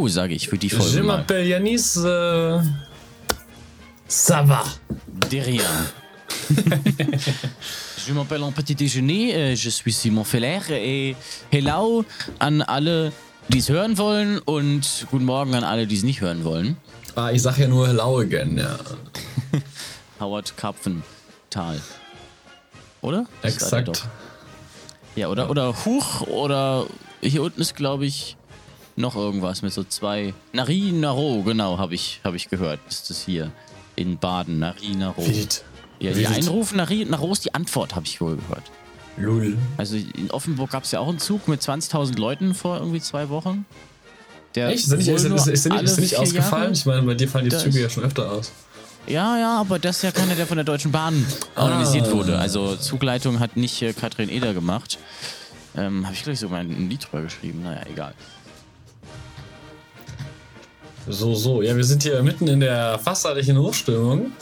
Hello, sage ich für die Je Folge mal. m'appelle Yanis. Euh, ça va. De rien. je m'appelle en petit déjeuner, äh, je suis Simon Feller et hello an alle, die es hören wollen und guten Morgen an alle, die es nicht hören wollen. Ah, ich sag ja nur Hello again, ja. Howard Karpfental. Oder? Exakt. Ja, oder, oder Huch oder hier unten ist, glaube ich, noch irgendwas mit so zwei. Nari Naro, genau, habe ich, hab ich gehört. Ist das hier in Baden, Nari Naro. Wild. Ja, die Wild. Einrufen, Nari Naro ist die Antwort, habe ich wohl gehört. Lul. Also in Offenburg gab es ja auch einen Zug mit 20.000 Leuten vor irgendwie zwei Wochen. Der Echt? Ist nicht, ist, ist, ist, ist nicht ausgefallen? Jahre- Ich meine, bei dir fallen die Da Züge ja schon öfter aus. Ja, ja, aber das ist ja keiner, der von der Deutschen Bahn organisiert Ah. wurde. Also Zugleitung hat nicht äh, Katrin Eder gemacht. Ähm, Habe ich gleich sogar ein Lied drüber geschrieben. Naja, egal. So, so. Ja, wir sind hier mitten in der fastlichen Hochstimmung.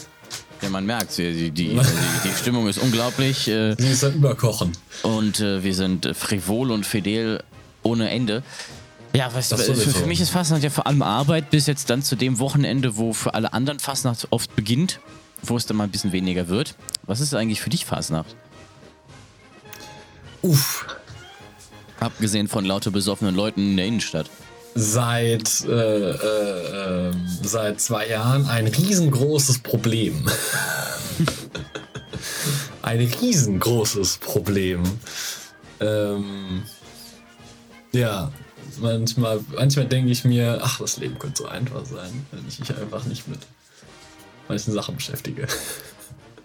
Ja, man merkt, die, die, die, die, Stimmung ist unglaublich äh, Sie ist am Überkochen. und äh, wir sind frivol und fidel ohne Ende. Ja, was, Das für, für mich ist Fastnacht ja vor allem Arbeit, bis jetzt dann zu dem Wochenende, wo für alle anderen Fastnacht oft beginnt, wo es dann mal ein bisschen weniger wird. Was ist eigentlich für dich Fastnacht? Uff. Abgesehen von lauter besoffenen Leuten in der Innenstadt. Seit, äh, äh, ähm, seit zwei Jahren ein riesengroßes Problem. ein riesengroßes Problem. Ähm, ja, manchmal, manchmal denke ich mir, ach, das Leben könnte so einfach sein, wenn ich mich einfach nicht mit manchen Sachen beschäftige.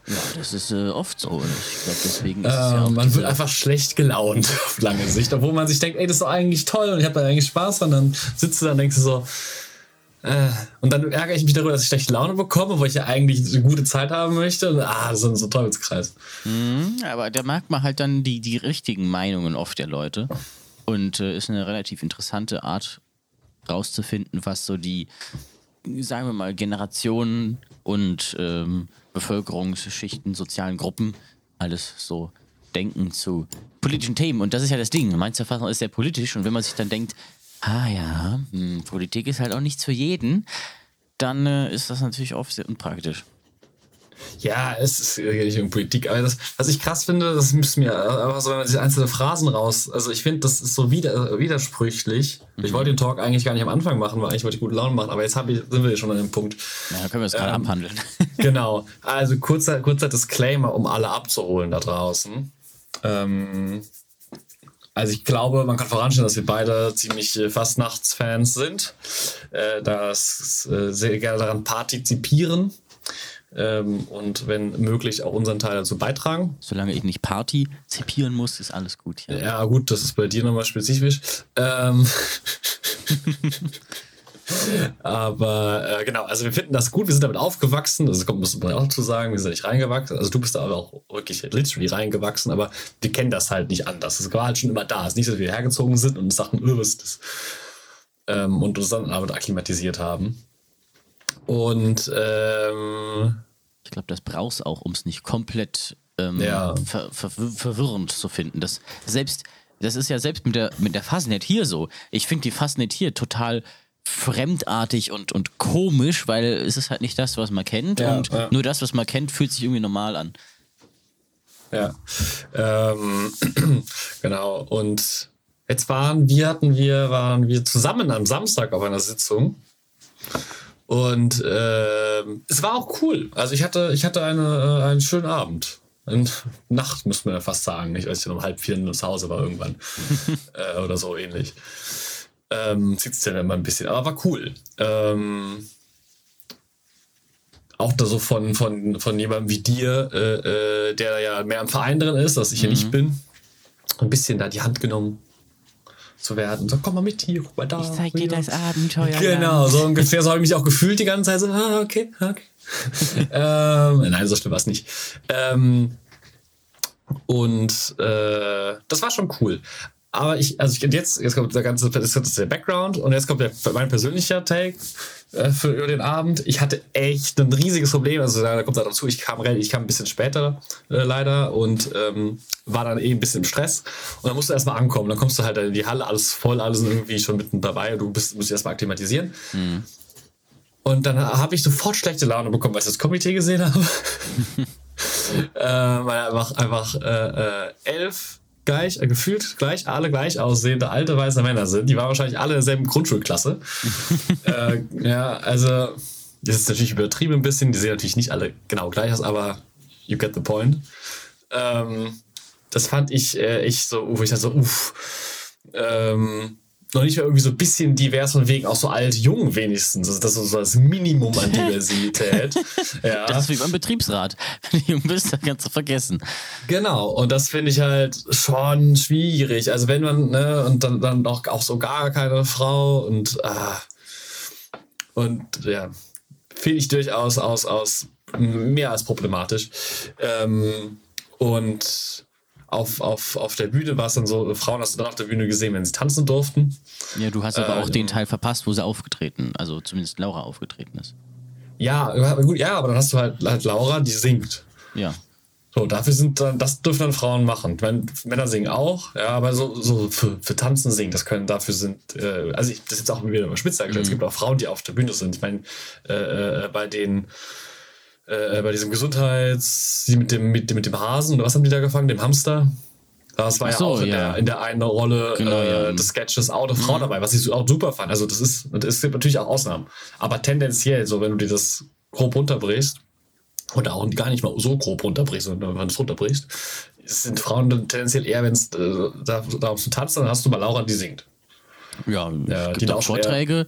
Ja, das ist äh, oft so. Und Ich glaube, deswegen ist es ja man wird einfach schlecht gelaunt auf lange Sicht, obwohl man sich denkt, ey, das ist doch eigentlich toll und ich habe da eigentlich Spaß dran. Dann sitzt du da und denkst du so, äh, und dann ärgere ich mich darüber, dass ich schlechte Laune bekomme, wo ich ja eigentlich eine gute Zeit haben möchte. Und, ah, das ist so ein Teufelskreis. Mhm, aber da merkt man halt dann die, die richtigen Meinungen oft der Leute. Und äh, ist eine relativ interessante Art rauszufinden, was so die, sagen wir mal, Generationen und ähm, Bevölkerungsschichten, sozialen Gruppen alles so denken zu politischen Themen. Und das ist ja das Ding. Mainzer Fassung ist sehr politisch. Und wenn man sich dann denkt, ah ja, hm, Politik ist halt auch nichts für jeden, dann äh, ist das natürlich oft sehr unpraktisch. Ja, es ist geht nicht um Politik, aber das, was ich krass finde, das müsste mir einfach so, wenn man sich einzelne Phrasen raus, also ich finde, das ist so wider, widersprüchlich. Ich wollte den Talk eigentlich gar nicht am Anfang machen, weil eigentlich wollte ich gute Laune machen, aber jetzt ich, sind wir hier schon an dem Punkt. Ja, dann können wir das gerade Ähm, abhandeln. Genau. Also kurzer, kurzer Disclaimer, um alle abzuholen da draußen. Ähm, also ich glaube, man kann voranstellen, dass wir beide ziemlich äh, Fastnachtsfans sind, äh, dass äh, sehr gerne daran partizipieren ähm, und wenn möglich auch unseren Teil dazu beitragen. Solange ich nicht partizipieren muss, ist alles gut hier. Ja gut, das ist bei dir nochmal spezifisch. Ähm, Aber äh, genau, also wir finden das gut, wir sind damit aufgewachsen, das kommt, muss man auch dazu sagen, wir sind nicht reingewachsen, also du bist da aber auch wirklich literally reingewachsen, aber wir kennen das halt nicht anders. Das war halt schon immer da. Es ist nicht, so, dass wir hergezogen sind und sagten, öh, was ist das? Ähm, und uns dann damit akklimatisiert haben. Und ähm, Ich glaube, das brauchst auch, um es nicht komplett ähm, Ja. ver ver verwirrend zu finden. Das selbst, das ist ja selbst mit der, mit der Fastnet hier so. Ich finde die Fastnet hier total fremdartig und, und komisch, weil es ist halt nicht das, was man kennt. Ja, und ja. nur das, was man kennt, fühlt sich irgendwie normal an. Ja. Ähm, genau. Und jetzt waren wir, hatten wir, waren wir zusammen am Samstag auf einer Sitzung. Und ähm, es war auch cool. Also ich hatte, ich hatte eine, äh, einen schönen Abend. Eine Nacht, müsste man ja fast sagen. Ich weiß nicht, um halb vier zu Hause war irgendwann. äh, oder so ähnlich. Ähm, Sitzt ja immer ein bisschen, aber war cool. Ähm, auch da so von, von, von jemandem wie dir, äh, äh, der ja mehr im Verein drin ist, dass ich hier nicht bin, ein bisschen da die Hand genommen zu werden. So, komm mal mit hier, guck mal da. hier. Abenteuer. Genau, so ungefähr so habe ich mich auch gefühlt die ganze Zeit. So, ah, okay, okay. ähm, nein, so schlimm war es nicht. Ähm, und äh, das war schon cool. Aber ich, also ich, jetzt, jetzt kommt der ganze, das ist der Background und jetzt kommt der, mein persönlicher Take äh, für den Abend. Ich hatte echt ein riesiges Problem. Also da kommt da dazu, ich kam, ich kam ein bisschen später äh, leider und ähm, war dann eh ein bisschen im Stress. Und dann musst du erstmal ankommen. Dann kommst du halt in die Halle, alles voll, alles irgendwie schon mitten dabei und du bist, musst dich erstmal akklimatisieren. Mhm. Und dann habe ich sofort schlechte Laune bekommen, weil ich das Komitee gesehen habe. äh, weil einfach, einfach äh, äh, elf gleich, äh, gefühlt gleich, alle gleich aussehende alte weiße Männer sind. Die waren wahrscheinlich alle in derselben Grundschulklasse. äh, ja, also, das ist natürlich übertrieben ein bisschen. Die sehen natürlich nicht alle genau gleich aus, aber you get the point. Ähm, das fand ich äh, echt so, wo ich dachte so, uff. Ähm, noch nicht mal irgendwie so ein bisschen divers von wegen auch so alt, jung wenigstens. Also das ist so das Minimum an Diversität. ja. Das ist wie beim Betriebsrat. Wenn du jung bist, dann kannst du vergessen. Genau, und das finde ich halt schon schwierig. Also wenn man, ne, und dann, dann auch, auch so gar keine Frau und, ah, und ja, finde ich durchaus aus, aus mehr als problematisch. Ähm, und auf, auf, auf der Bühne war es dann so, Frauen hast du dann auf der Bühne gesehen, wenn sie tanzen durften. Ja, du hast aber äh, auch den Teil verpasst, wo sie aufgetreten, also zumindest Laura aufgetreten ist. Ja, gut, ja, aber dann hast du halt, halt Laura, die singt. Ja. So, dafür sind dann, das dürfen dann Frauen machen. Ich meine, Männer singen auch, ja, aber so, so für, für Tanzen singen, das können, dafür sind, äh, also ich, das ist jetzt auch wieder mal spitz mhm. es gibt auch Frauen, die auf der Bühne sind. Ich meine, äh, äh, bei den äh, bei diesem Gesundheits, mit dem, mit, dem, mit dem Hasen, oder was haben die da gefangen? Dem Hamster? Das war so, ja auch in, ja. Der, in der einen Rolle genau, äh, ja. des Sketches auch eine Frau mhm. dabei, was ich auch super fand. Also das ist, es gibt natürlich auch Ausnahmen. Aber tendenziell, so wenn du dir das grob runterbrichst, oder auch gar nicht mal so grob runterbrichst, sondern wenn du es runterbrichst, sind Frauen dann tendenziell eher, wenn es äh, darum zu tanzen, dann hast du mal Laura, die singt. Ja, ja es gibt die auch Vorträge,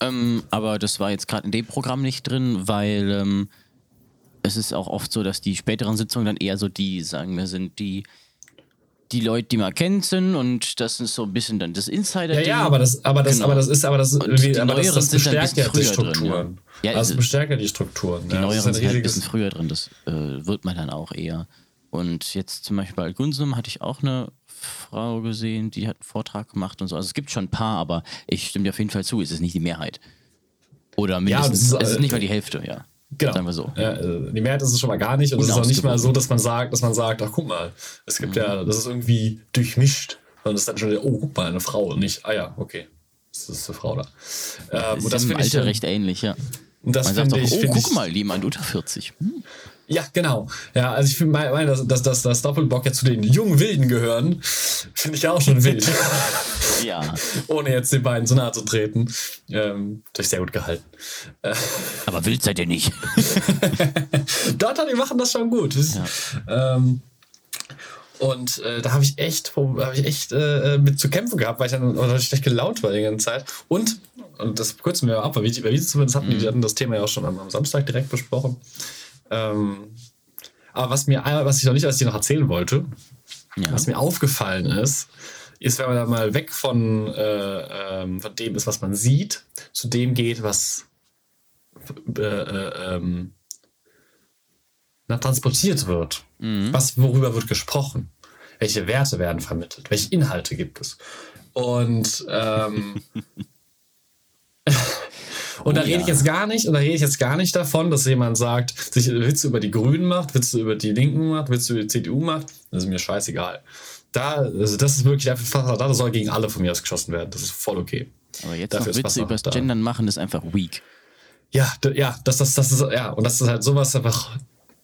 ähm, aber das war jetzt gerade in dem Programm nicht drin, weil ähm, es ist auch oft so, dass die späteren Sitzungen dann eher so die, sagen wir, sind die die Leute, die man kennt, sind und das ist so ein bisschen dann das Insider. Ja, ja, aber das, aber das, genau. aber das ist, aber das, wie, aber das, das bestärkt ja die Strukturen. Drin, ja. ja also bestärkt ja die Strukturen. Die ja, neueren sind halt ein bisschen früher drin. Das äh, wird man dann auch eher. Und jetzt zum Beispiel bei Gunsum hatte ich auch eine Frau gesehen, die hat einen Vortrag gemacht und so. Also es gibt schon ein paar, aber ich stimme dir auf jeden Fall zu, es ist nicht die Mehrheit. Oder mindestens, ja, ist, es ist nicht mal die Hälfte, ja. Genau. Sagen wir so. Ja, äh, die Mehrheit ist es schon mal gar nicht. Und es ist auch nicht mal so, dass man sagt, dass man sagt, ach guck mal, es gibt mhm. ja, das ist irgendwie durchmischt. Und es ist dann schon, oh, guck mal, eine Frau und nicht, ah ja, okay. Das ist eine Frau da. Ähm, ist und das im Alter ich, recht ähnlich, ja. Und das man sagt auch, oh, guck ich, mal, jemand unter 40. Hm. Ja, genau. Ja, also ich finde, mein, dass, dass, dass, dass Doppelbock ja zu den jungen Wilden gehören, finde ich auch schon wild. ja. Ohne jetzt den beiden zu nahe zu treten. Ähm, durch sehr gut gehalten. Äh. Aber wild seid ihr nicht. Dort, die machen das schon gut. Ja. Ähm, und äh, da habe ich echt, hab ich echt äh, mit zu kämpfen gehabt, weil ich dann oder schlecht gelaunt war die ganze Zeit. Und, und das kürzen wir ab, weil wir, wir zumindest hatten, mhm. die hatten das Thema ja auch schon am, am Samstag direkt besprochen. Ähm, aber was mir, was ich noch nicht, was ich noch erzählen wollte, ja. was mir aufgefallen ist, ist, wenn man da mal weg von, äh, ähm, von dem ist, was man sieht, zu dem geht, was äh, äh, ähm, transportiert wird. Mhm. Was, worüber wird gesprochen? Welche Werte werden vermittelt? Welche Inhalte gibt es? Und ähm, Und oh, da rede ich jetzt gar nicht, und da rede ich jetzt gar nicht davon, dass jemand sagt, sich Witze über die Grünen macht, Witze über die Linken macht, Witze über die CDU macht. Das ist mir scheißegal. Da, also das ist wirklich einfach, da soll gegen alle von mir aus geschossen werden. Das ist voll okay. Aber jetzt Dafür noch Witze über das Gendern machen, ist einfach weak. Ja, ja, das, das, das ist, ja, und das halt sowas einfach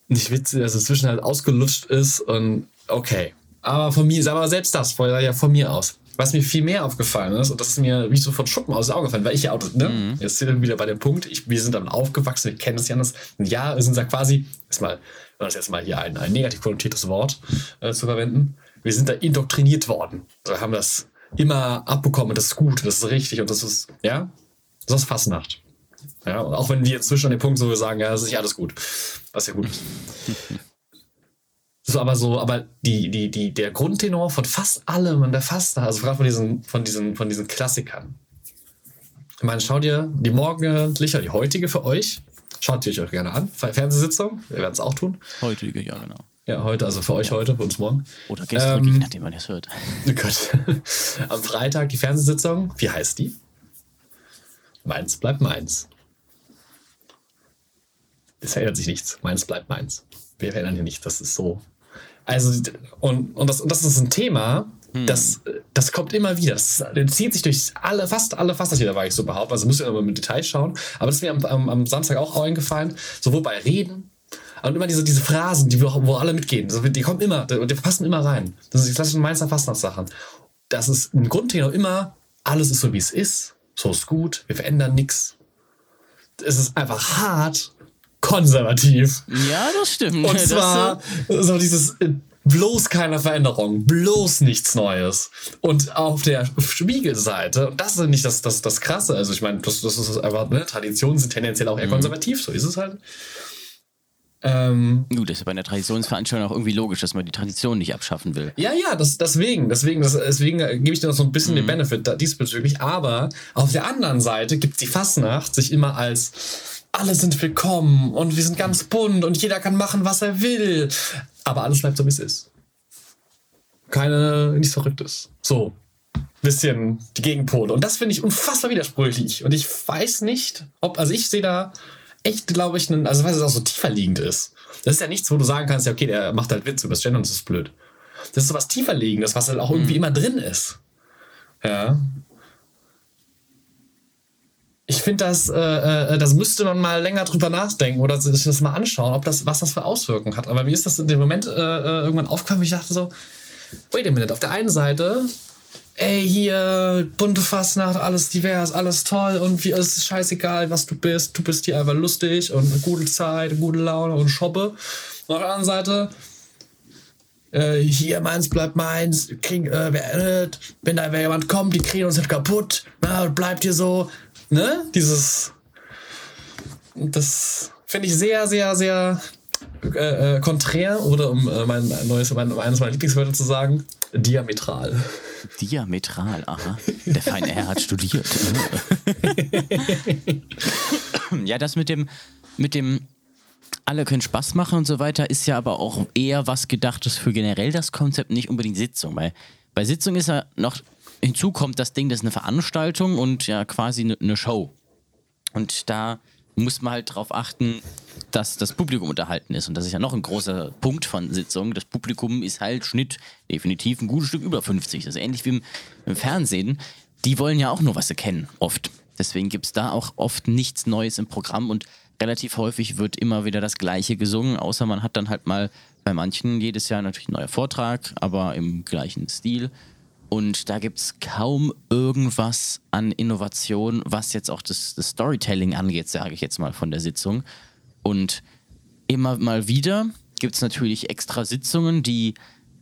nicht witzig, dass es zwischen halt ausgelutscht ist und okay. Aber von mir, aber selbst das, vorher ja von mir aus. Was mir viel mehr aufgefallen ist, und das ist mir wie so von Schuppen aus dem Auge gefallen, weil ich ja auch, ne, mhm. jetzt sind wir wieder bei dem Punkt, ich, wir sind dann aufgewachsen, wir kennen das ja anders. Ja, wir sind da quasi, erstmal, das jetzt mal hier ein, ein negativ konnotiertes Wort äh, zu verwenden, wir sind da indoktriniert worden. Wir haben das immer abbekommen, das ist gut, das ist richtig und das ist, ja, das ist Fastnacht. Ja, und auch wenn wir inzwischen an dem Punkt so sagen, ja, das ist nicht alles gut, was ja gut ist. So, aber so, aber die, die, die, der Grundtenor von fast allem und der fast, also gerade von diesen, von diesen, von diesen Klassikern. Ich meine, schaut ihr die morgendliche, die heutige für euch, schaut ihr euch gerne an. Fernsehsitzung, wir werden es auch tun. Heutige, ja, genau. Ja, heute, also für euch heute, für uns morgen. Oder gestern, Ähm, nachdem man das hört. Oh Gott. Am Freitag die Fernsehsitzung. Wie heißt die? Meins bleibt meins. Es verändert sich nichts. Meins bleibt meins. Wir verändern hier nicht. Das ist so. Also, und, und, das, und das ist ein Thema, das, das kommt immer wieder. Das, das zieht sich durch alle, fast alle Fassnachtlieder, war ich so behaupten. Also muss ich immer mit Details schauen. Aber das ist mir am, am, am Samstag auch eingefallen. Sowohl bei Reden und immer diese, diese Phrasen, die, wo alle mitgehen. Die kommen immer, die passen immer rein. Das sind die klassischen Mainzer Fastnachtssachen. Das ist ein Grundtenor immer, alles ist so, wie es ist. So ist gut. Wir verändern nichts. Es ist einfach hart konservativ. Ja, das stimmt. Und zwar so dieses äh, bloß keine Veränderung, bloß nichts Neues. Und auf der Spiegelseite, und das ist nicht das, das, das Krasse, also ich meine, das, das ist einfach, ne, Traditionen sind tendenziell auch eher konservativ, so ist es halt. Ähm, Gut, das ist bei einer Traditionsveranstaltung auch irgendwie logisch, dass man die Tradition nicht abschaffen will. ja, ja, das, deswegen, deswegen, das, deswegen gebe ich dir noch so ein bisschen den Benefit da, diesbezüglich. Aber auf der anderen Seite gibt die Fastnacht sich immer als alle sind willkommen und wir sind ganz bunt und jeder kann machen, was er will. Aber alles bleibt so, wie es ist. Keine, nichts Verrücktes. So. Bisschen die Gegenpole. Und das finde ich unfassbar widersprüchlich. Und ich weiß nicht, ob, also ich sehe da echt, glaube ich, einen, also weil es auch so tiefer liegend ist. Das ist ja nichts, wo du sagen kannst, ja, okay, der macht halt Witz über das Gender und das ist blöd. Das ist so was tiefer liegendes, was halt auch irgendwie immer drin ist. Ja. Ich finde, das, äh, äh, das müsste man mal länger drüber nachdenken oder sich das mal anschauen, ob das, was das für Auswirkungen hat. Aber mir ist das in dem Moment äh, äh, irgendwann aufgefallen, wo ich dachte so, wait a minute, auf der einen Seite, ey, hier, bunte Fastnacht, alles divers, alles toll und wie, es ist scheißegal, was du bist, du bist hier einfach lustig und eine gute Zeit, eine gute Laune und shoppe. Und auf der anderen Seite, äh, hier, meins bleibt meins, krieg, äh, wer, äh, wenn da jemand kommt, die kriegen uns nicht kaputt, na, bleibt hier so, ne? Dieses, das finde ich sehr, sehr, sehr äh, äh, konträr oder um äh, mein neues, mein, eines meiner Lieblingswörter zu sagen, diametral. Diametral, aha. Der feine Herr hat studiert. ja, das mit dem, mit dem alle können Spaß machen und so weiter, ist ja aber auch eher was gedachtes für generell das Konzept, nicht unbedingt Sitzung. Weil bei Sitzung ist ja noch hinzu kommt das Ding, das ist eine Veranstaltung und ja quasi eine, eine Show. Und da muss man halt darauf achten, dass das Publikum unterhalten ist. Und das ist ja noch ein großer Punkt von Sitzungen. Das Publikum ist halt Schnitt definitiv ein gutes Stück über 50. Das ist ähnlich wie im, im Fernsehen. Die wollen ja auch nur was erkennen, oft. Deswegen gibt es da auch oft nichts Neues im Programm und relativ häufig wird immer wieder das Gleiche gesungen, außer man hat dann halt mal bei manchen jedes Jahr natürlich ein neuer Vortrag, aber im gleichen Stil. Und da gibt es kaum irgendwas an Innovation, was jetzt auch das, das Storytelling angeht, sage ich jetzt mal von der Sitzung. Und immer mal wieder gibt es natürlich extra Sitzungen, die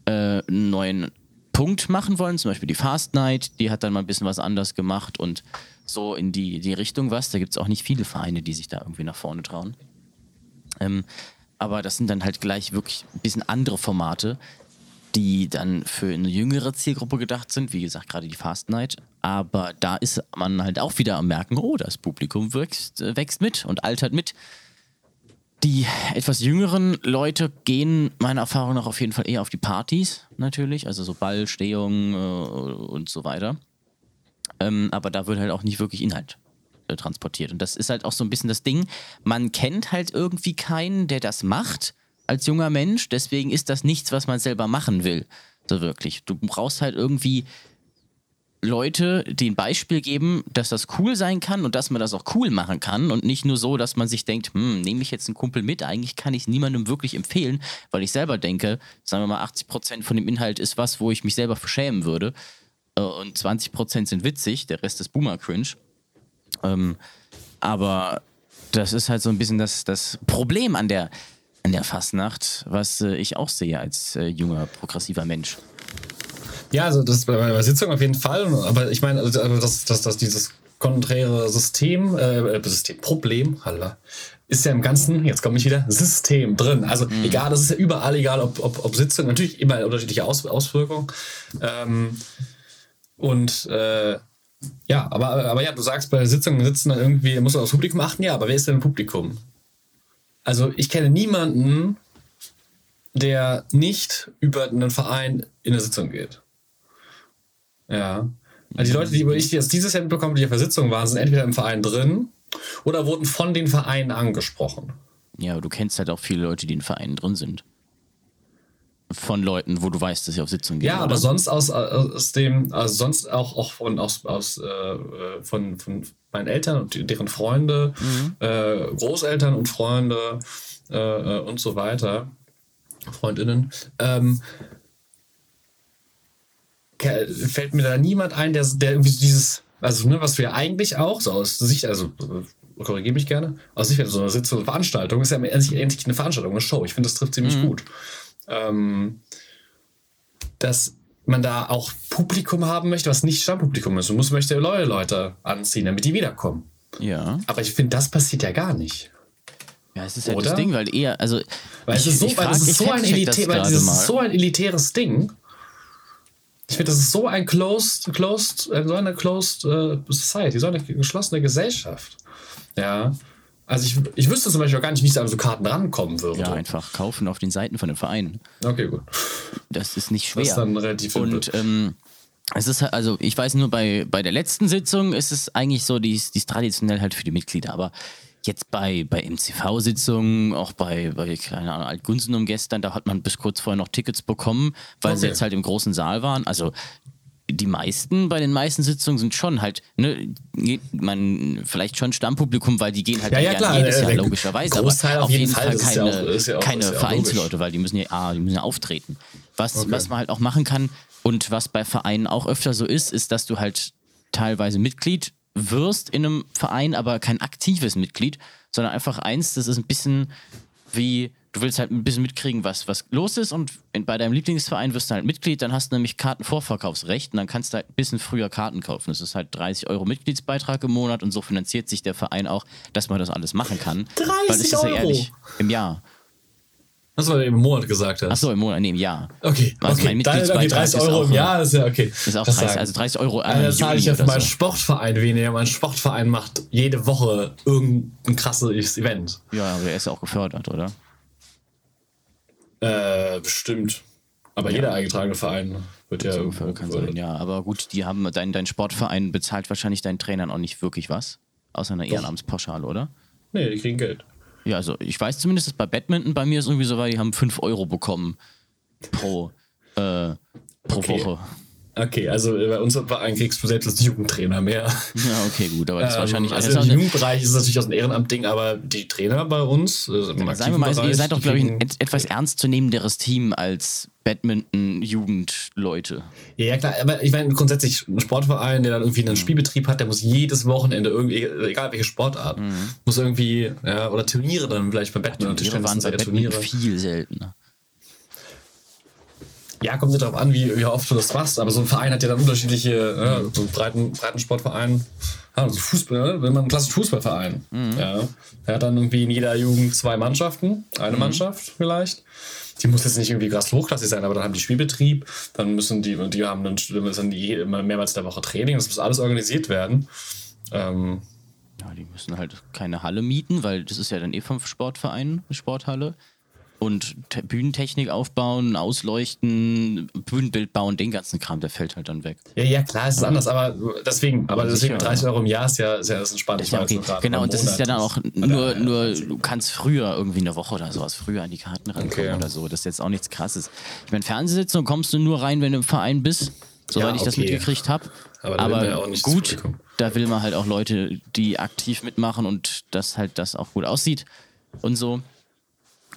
äh, einen neuen Punkt machen wollen. Zum Beispiel die Fast Night, die hat dann mal ein bisschen was anders gemacht und so in die, die Richtung was. Da gibt es auch nicht viele Vereine, die sich da irgendwie nach vorne trauen. Ähm, aber das sind dann halt gleich wirklich ein bisschen andere Formate, die dann für eine jüngere Zielgruppe gedacht sind. Wie gesagt, gerade die Fast Night. Aber da ist man halt auch wieder am Merken, oh, das Publikum wächst, äh, wächst mit und altert mit. Die etwas jüngeren Leute gehen meiner Erfahrung nach auf jeden Fall eher auf die Partys, natürlich. Also so Ball, Stehung äh, und so weiter. Ähm, aber da wird halt auch nicht wirklich Inhalt äh, transportiert. Und das ist halt auch so ein bisschen das Ding. Man kennt halt irgendwie keinen, der das macht als junger Mensch. Deswegen ist das nichts, was man selber machen will. So wirklich. Du brauchst halt irgendwie Leute, die ein Beispiel geben, dass das cool sein kann und dass man das auch cool machen kann und nicht nur so, dass man sich denkt, hm, nehme ich jetzt einen Kumpel mit? Eigentlich kann ich es niemandem wirklich empfehlen, weil ich selber denke, sagen wir mal, 80% von dem Inhalt ist was, wo ich mich selber verschämen würde äh, und 20% sind witzig, der Rest ist Boomer-Cringe. Ähm, aber das ist halt so ein bisschen das, das Problem an der, an der Fastnacht, was äh, ich auch sehe als äh, junger, progressiver Mensch. Ja, also das bei bei Sitzung auf jeden Fall. Aber ich meine, also das, das, das, dieses konträre System, äh, System, Problem, Halla, ist ja im Ganzen, jetzt komme ich wieder, System drin. Also egal, das ist ja überall egal, ob, ob, ob Sitzung, natürlich immer unterschiedliche Aus, Auswirkungen. Ähm, und äh, ja, aber, aber ja, du sagst, bei Sitzungen sitzen dann irgendwie, muss man aufs Publikum achten, ja, aber wer ist denn im Publikum? Also ich kenne niemanden, der nicht über einen Verein in eine Sitzung geht. Ja. Also die Leute, die ich jetzt dieses Jahr mitbekommen, die auf der Sitzung waren, sind entweder im Verein drin oder wurden von den Vereinen angesprochen. Ja, aber du kennst halt auch viele Leute, die in Vereinen drin sind. Von Leuten, wo du weißt, dass sie auf Sitzungen gehen. Ja, aber oder? sonst aus, aus dem, also sonst auch, auch von, aus, aus, äh, von, von meinen Eltern und deren Freunde, äh, Großeltern und Freunde äh, und so weiter, Freundinnen, ähm, fällt mir da niemand ein, der, der irgendwie so dieses, also ne, was wir eigentlich auch so aus Sicht, also äh, korrigiere mich gerne, aus Sicht so einer Sitzung, Veranstaltung ist ja eigentlich eine Veranstaltung, eine Show. Ich finde, das trifft ziemlich gut. Ähm, dass man da auch Publikum haben möchte, was nicht Stammpublikum ist. Man muss möchte neue Leute anziehen, damit die wiederkommen. Ja. Aber ich finde, das passiert ja gar nicht. Ja, es ist halt Oder? das Ding, weil eher, also. Weil es ist so, frag- ist ich so ein, fact-check das elitä weil ist so ein elitäres Ding. Ich finde, das ist so ein closed, closed, äh, so eine closed äh, society, so eine geschlossene Gesellschaft. Ja. Also ich, ich wüsste zum Beispiel auch gar nicht, wie ich an so Karten rankommen würde. Ja, einfach kaufen auf den Seiten von den Vereinen. Okay, gut. Das ist nicht schwer. Das ist dann relativ. Und ähm, es ist halt, also ich weiß nur, bei, bei der letzten Sitzung ist es eigentlich so, die ist, die ist traditionell halt für die Mitglieder, aber jetzt bei, bei MCV-Sitzungen, auch bei, bei keine Ahnung, Altgunsenum gestern, da hat man bis kurz vorher noch Tickets bekommen, weil sie Okay. jetzt halt im großen Saal waren. Also die meisten, bei den meisten Sitzungen sind schon halt, ne, man, vielleicht schon Stammpublikum, weil die gehen halt Ja, ja, klar, jedes der- Jahr logischerweise, Großteil aber auf jeden Fall, Fall keine, ja auch- keine Vereinsleute, weil die müssen ja, ah, die müssen ja auftreten. Was, was man halt auch machen kann und was bei Vereinen auch öfter so ist, ist, dass du halt teilweise Mitglied wirst in einem Verein, aber kein aktives Mitglied, sondern einfach eins, das ist ein bisschen wie, du willst halt ein bisschen mitkriegen, was, was los ist und in, bei deinem Lieblingsverein wirst du halt Mitglied, dann hast du nämlich Kartenvorverkaufsrecht und dann kannst du halt ein bisschen früher Karten kaufen. Das ist halt 30 Euro Mitgliedsbeitrag im Monat und so finanziert sich der Verein auch, dass man das alles machen kann. 30 Weil ist ja Euro? ehrlich, im Jahr. Das, was du eben im Monat gesagt hast. Achso, im Monat, nee, im Jahr. Okay, Also okay. mein Dann, okay, Mitgliedsbeitrag 30 ist Euro auch, im Jahr ist ja okay. Ist auch Das 30, sagen. also 30 Euro Also das zahle ich ja für meinen so. Sportverein weniger. Mein Sportverein macht jede Woche irgendein krasses Event. Ja, aber der ist ja auch gefördert, oder? Äh, bestimmt. Aber jeder eingetragene Verein wird ja irgendwo kann sein, ja. Aber gut, die haben, dein, dein Sportverein bezahlt wahrscheinlich deinen Trainern auch nicht wirklich was. Außer einer Ehrenamtspauschale, oder? Nee, die kriegen Geld. Ja, also ich weiß zumindest, dass bei Badminton bei mir ist irgendwie so war, die haben 5 Euro bekommen pro, äh, pro Okay. Woche. Okay, also bei uns Verein kriegst du selbst als Jugendtrainer mehr. Ja, okay, gut, aber das ist Ähm, wahrscheinlich also auch im eine, Jugendbereich ist es natürlich aus dem Ehrenamt-Ding, aber die Trainer bei uns, also im Sagen wir mal, also ihr Bereich, seid doch, glaube ich, ein etwas ernstzunehmenderes Team als Badminton-Jugendleute. Ja, ja, klar, aber ich meine grundsätzlich ein Sportverein, der dann irgendwie Mhm. einen Spielbetrieb hat, der muss jedes Wochenende irgendwie, egal welche Sportart, muss irgendwie, ja, oder Turniere dann vielleicht beim Badminton Mhm. Turniere waren bei ja Badminton Turniere. viel seltener. Ja, kommt nicht darauf an, wie, wie oft du das machst, aber so ein Verein hat ja dann unterschiedliche, ja, so einen breiten, breiten Sportverein. Ja, so Fußball, ne? wenn man einen klassischen Fußballverein. Ja, der hat dann irgendwie in jeder Jugend zwei Mannschaften, eine Mannschaft vielleicht. Die muss jetzt nicht irgendwie krass hochklassig sein, aber dann haben die Spielbetrieb, dann müssen die, und die haben dann, dann müssen die immer mehrmals in der Woche Training, das muss alles organisiert werden. Ähm, Ja, die müssen halt keine Halle mieten, weil das ist ja dann eh vom Sportverein, eine Sporthalle. Und Te- Bühnentechnik aufbauen, ausleuchten, Bühnenbild bauen, den ganzen Kram, der fällt halt dann weg. ja, ja, klar, es ist anders, aber deswegen, aber Ja, deswegen sicher, 30 ja. Euro im Jahr ist ja, ist ja entspannt. Ja okay. Genau, und das ist ja dann auch nur, nur, du kannst früher irgendwie eine Woche oder sowas früher an die Karten rankommen Okay. oder so. Das ist jetzt auch nichts krasses. Ich meine, Fernsehsitzung kommst du nur rein, wenn du im Verein bist, soweit Ja, ich das okay. mitgekriegt habe. Aber ja nicht gut, da will man halt auch Leute, die aktiv mitmachen und dass halt das auch gut aussieht und so.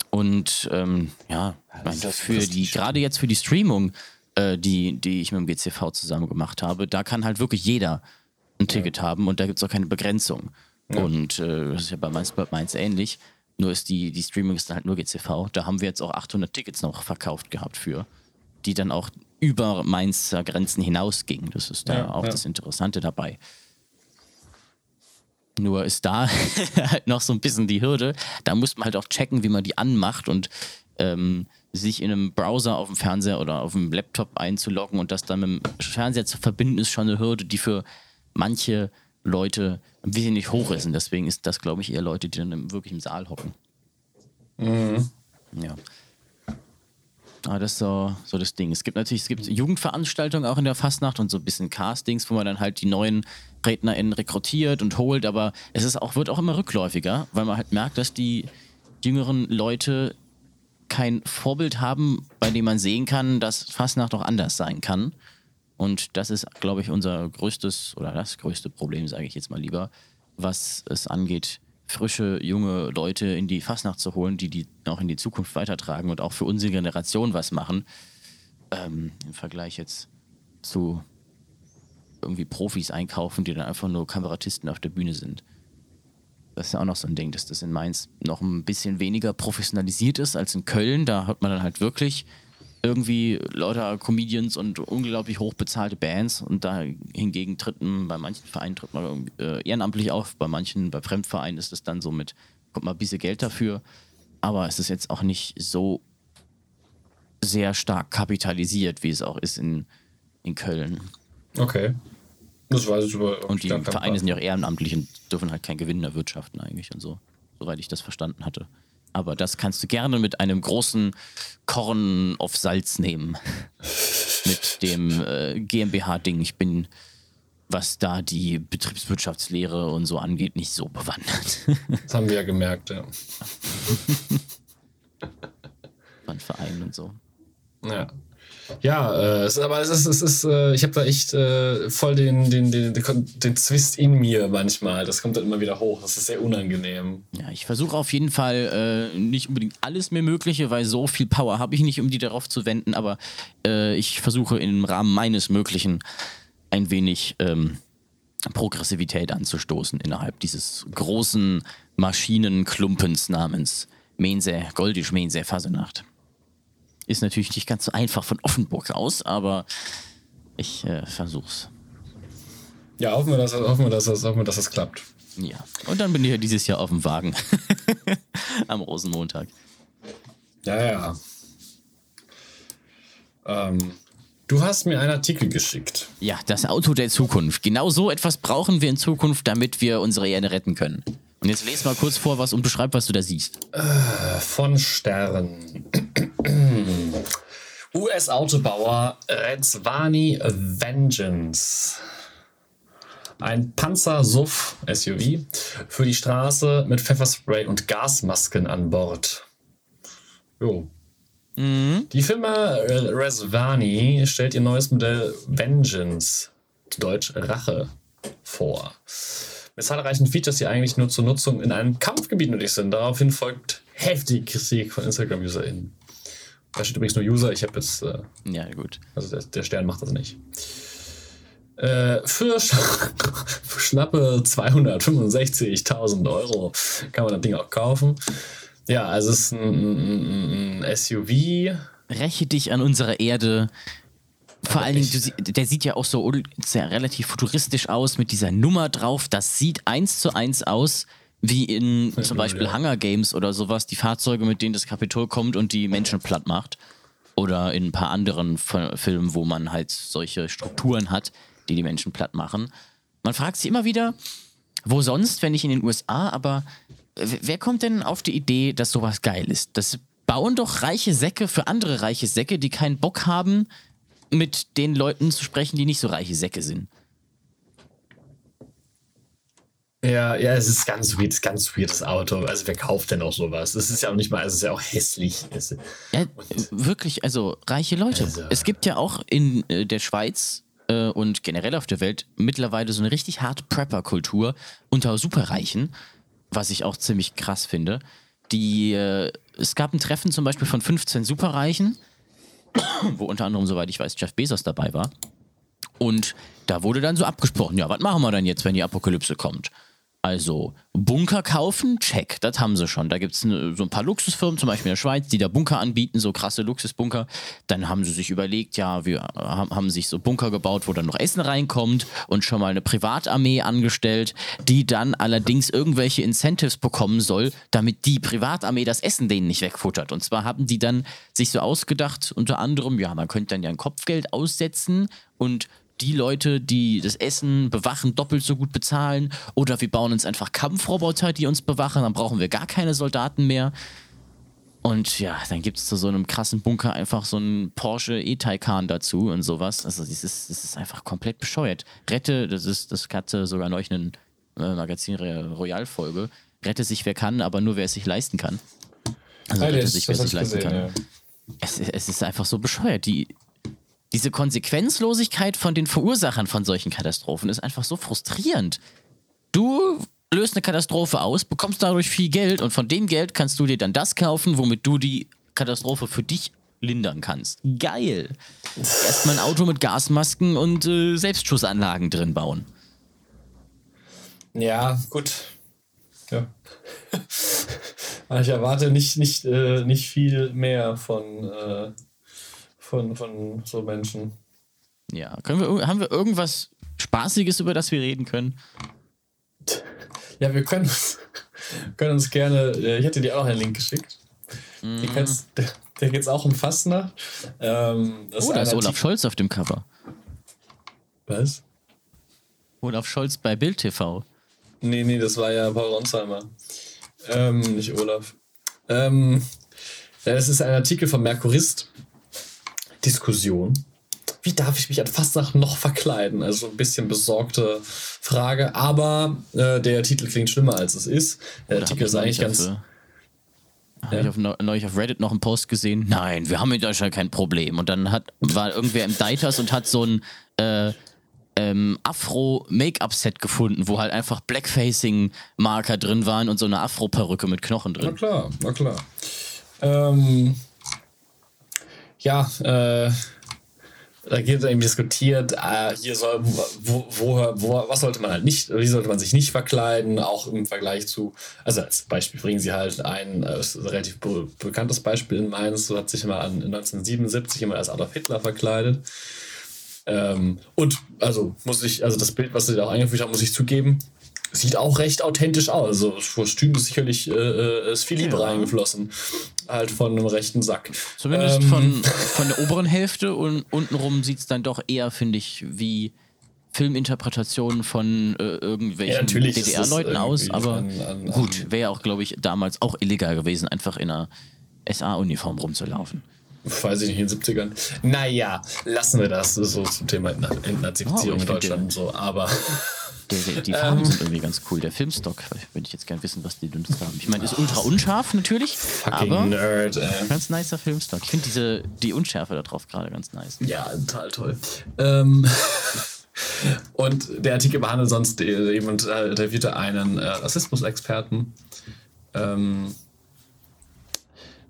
Und ähm, ja, das für die, gerade jetzt für die Streamung, äh, die, die ich mit dem GCV zusammen gemacht habe, da kann halt wirklich jeder ein Ticket haben und da gibt es auch keine Begrenzung. Und äh, das ist ja bei Mainz, bei Mainz ähnlich. Nur ist die, die Streaming ist dann halt nur GCV. Da haben wir jetzt auch 800 Tickets noch verkauft gehabt für, die dann auch über Mainzer Grenzen hinausgingen. Das ist da Ja, auch ja. das Interessante dabei. Nur ist da halt noch so ein bisschen die Hürde. Da muss man halt auch checken, wie man die anmacht und ähm, sich in einem Browser auf dem Fernseher oder auf dem Laptop einzuloggen und das dann mit dem Fernseher zu verbinden, ist schon eine Hürde, die für manche Leute wesentlich hoch ist. Und deswegen ist das, glaube ich, eher Leute, die dann im, wirklich im Saal hocken. Ja. Ah, das ist so, so das Ding. Es gibt natürlich, es gibt Jugendveranstaltungen auch in der Fastnacht und so ein bisschen Castings, wo man dann halt die neuen RednerInnen rekrutiert und holt, aber es ist auch, wird auch immer rückläufiger, weil man halt merkt, dass die jüngeren Leute kein Vorbild haben, bei dem man sehen kann, dass Fastnacht auch anders sein kann. Und das ist, glaube ich, unser größtes oder das größte Problem, sage ich jetzt mal lieber, was es angeht, frische, junge Leute in die Fastnacht zu holen, die die auch in die Zukunft weitertragen und auch für unsere Generation was machen. Ähm, Im Vergleich jetzt zu irgendwie Profis einkaufen, die dann einfach nur Kameratisten auf der Bühne sind. Das ist ja auch noch so ein Ding, dass das in Mainz noch ein bisschen weniger professionalisiert ist als in Köln. Da hat man dann halt wirklich irgendwie lauter Comedians und unglaublich hochbezahlte Bands und da hingegen tritt man, bei manchen Vereinen tritt man äh, ehrenamtlich auf, bei manchen, bei Fremdvereinen ist es dann so mit, kommt mal ein bisschen Geld dafür, aber es ist jetzt auch nicht so sehr stark kapitalisiert, wie es auch ist in, in Köln. Okay. Das weiß ich über. Und die Vereine sind ja auch ehrenamtlich und dürfen halt keinen Gewinn erwirtschaften eigentlich und so, soweit ich das verstanden hatte. Aber das kannst du gerne mit einem großen Korn auf Salz nehmen. mit dem äh, GmbH-Ding. Ich bin, was da die Betriebswirtschaftslehre und so angeht, nicht so bewandert. das haben wir ja gemerkt, ja. Von Vereinen und so. Ja. Ja, äh, es, aber es ist, es ist äh, ich habe da echt äh, voll den, den, den, den, Zwist in mir manchmal. Das kommt dann immer wieder hoch. Das ist sehr unangenehm. Ja, ich versuche auf jeden Fall äh, nicht unbedingt alles mehr Mögliche, weil so viel Power habe ich nicht, um die darauf zu wenden, aber äh, ich versuche im Rahmen meines Möglichen ein wenig ähm, Progressivität anzustoßen innerhalb dieses großen Maschinenklumpens namens Mense, Goldisch Mense Fasenacht. Ist natürlich nicht ganz so einfach von Offenburg aus, aber ich äh, versuch's. Ja, hoffen wir, dass, hoffen, wir, dass, hoffen wir, dass das klappt. Ja, und dann bin ich ja dieses Jahr auf dem Wagen. Am Rosenmontag. Ja, ja. Ähm, du hast mir einen Artikel geschickt. Ja, das Auto der Zukunft. Genau so etwas brauchen wir in Zukunft, damit wir unsere Erde retten können. Und jetzt lese mal kurz vor was und beschreib, was du da siehst. Äh, von Stern. US-Autobauer Redzvani Vengeance. Ein Panzer-SUV für die Straße mit Pfefferspray und Gasmasken an Bord. Jo. Mhm. Die Firma Rezvani stellt ihr neues Modell Vengeance, Deutsch Rache, vor mit zahlreichen Features, die eigentlich nur zur Nutzung in einem Kampfgebiet nötig sind. Daraufhin folgt heftige Kritik von Instagram-UserInnen. Da steht übrigens nur User, ich habe jetzt. Äh, ja, gut. Also der, der, Stern macht das nicht. Äh, für, für schnappe 265.000 Euro kann man das Ding auch kaufen. Ja, also es ist ein, ein, ein SUV. Räche dich an unserer Erde vor allen Dingen, der sieht ja auch so sehr relativ futuristisch aus mit dieser Nummer drauf. Das sieht eins zu eins aus wie in zum Beispiel ja. Hunger Games oder sowas, die Fahrzeuge, mit denen das Kapitol kommt und die Menschen platt macht. Oder in ein paar anderen Filmen, wo man halt solche Strukturen hat, die die Menschen platt machen. Man fragt sich immer wieder, wo sonst, wenn nicht in den USA, aber wer kommt denn auf die Idee, dass sowas geil ist? Das bauen doch reiche Säcke für andere reiche Säcke, die keinen Bock haben, mit den Leuten zu sprechen, die nicht so reiche Säcke sind. Ja, ja, es ist ganz weird, ganz weirdes Auto. Also wer kauft denn auch sowas? Es ist ja auch nicht mal, es ist ja auch hässlich. Ja, wirklich, also reiche Leute. Also. Es gibt ja auch in äh, der Schweiz äh, und generell auf der Welt mittlerweile so eine richtig harte Prepper-Kultur unter Superreichen, was ich auch ziemlich krass finde. Die, äh, es gab ein Treffen zum Beispiel von 15 Superreichen wo unter anderem, soweit ich weiß, Jeff Bezos dabei war. Und da wurde dann so abgesprochen, ja, was machen wir denn jetzt, wenn die Apokalypse kommt? Also Bunker kaufen, check, das haben sie schon. Da gibt es so ein paar Luxusfirmen, zum Beispiel in der Schweiz, die da Bunker anbieten, so krasse Luxusbunker. Dann haben sie sich überlegt, ja, wir haben sich so Bunker gebaut, wo dann noch Essen reinkommt und schon mal eine Privatarmee angestellt, die dann allerdings irgendwelche Incentives bekommen soll, damit die Privatarmee das Essen denen nicht wegfuttert. Und zwar haben die dann sich so ausgedacht, unter anderem, ja, man könnte dann ja ein Kopfgeld aussetzen und die Leute, die das Essen bewachen, doppelt so gut bezahlen. Oder wir bauen uns einfach Kampfroboter, die uns bewachen, dann brauchen wir gar keine Soldaten mehr. Und ja, dann gibt es zu so einem krassen Bunker einfach so einen Porsche E-Taycan dazu und sowas. Also das ist, das ist einfach komplett bescheuert. Rette, das ist, das hatte sogar neulich einen äh, Magazin Royal-Folge. Rette sich wer kann, aber nur wer es sich leisten kann. Also rette sich, wer es sich leisten gesehen, kann. Ja. Es, es ist einfach so bescheuert. Die, diese Konsequenzlosigkeit von den Verursachern von solchen Katastrophen ist einfach so frustrierend. Du löst eine Katastrophe aus, bekommst dadurch viel Geld und von dem Geld kannst du dir dann das kaufen, womit du die Katastrophe für dich lindern kannst. Geil. Erstmal ein Auto mit Gasmasken und äh, Selbstschussanlagen drin bauen. Ja, gut. Ja. ich erwarte nicht, nicht, äh, nicht viel mehr von, äh, von, von so Menschen. Ja, können wir, haben wir irgendwas Spaßiges, über das wir reden können? Ja, wir können, können uns gerne, äh, ich hätte dir auch einen Link geschickt. Mm. Kannst, der, der geht auch um Fastnacht. Ähm, oh, da ist Olaf Scholz auf dem Cover. Was? Olaf Scholz bei Bild TV. Nee, nee, das war ja Paul Ronsheimer. Ähm, nicht Olaf. Ähm, ja, das ist ein Artikel vom Merkurist. Diskussion wie darf ich mich an Fastnacht noch verkleiden? Also ein bisschen besorgte Frage, aber äh, der Titel klingt schlimmer als es ist. Der Artikel ist eigentlich ganz. Dafür. Habe ja. ich auf, neulich auf Reddit noch einen Post gesehen. Nein, wir haben in Deutschland kein Problem. Und dann hat, war irgendwer im Deiters und hat so ein äh, ähm, Afro-Make-up-Set gefunden, wo halt einfach Blackfacing-Marker drin waren und so eine Afro-Perücke mit Knochen drin. Na klar, na klar. Ähm, ja, äh, da geht irgendwie diskutiert, äh, hier soll, wo, wo, wo, was sollte man halt nicht, wie sollte man sich nicht verkleiden, auch im Vergleich zu, also als Beispiel bringen sie halt ein, äh, ein relativ be bekanntes Beispiel in Mainz, so hat sich mal an 1977 jemand als Adolf Hitler verkleidet. Ähm, und also muss ich, also das Bild, was sie da auch eingefügt haben, muss ich zugeben, sieht auch recht authentisch aus. Also das Kostüm ist sicherlich äh, äh, ist viel Liebe ja. reingeflossen. Halt von einem rechten Sack. Zumindest ähm. von, von der oberen Hälfte und untenrum sieht es dann doch eher, finde ich, wie Filminterpretationen von äh, irgendwelchen ja, DDR-Leuten aus. Aber an, an, gut, wäre ja auch, glaube ich, damals auch illegal gewesen, einfach in einer SA-Uniform rumzulaufen. Weiß ich nicht, in den 70ern. Naja, lassen wir das so zum Thema Entnazifizierung oh, in Deutschland und so, aber. Die, die Farben ähm, sind irgendwie ganz cool. Der Filmstock, würde ich jetzt gerne wissen, was die benutzt haben. Ich meine, ist ultra unscharf natürlich, aber Nerd, ey. ganz nicer Filmstock. Ich finde diese die Unschärfe da drauf gerade ganz nice. Ja, total toll. Ähm, und der Artikel behandelt sonst jemand äh, interviewte einen äh, Rassismus-Experten. Ähm,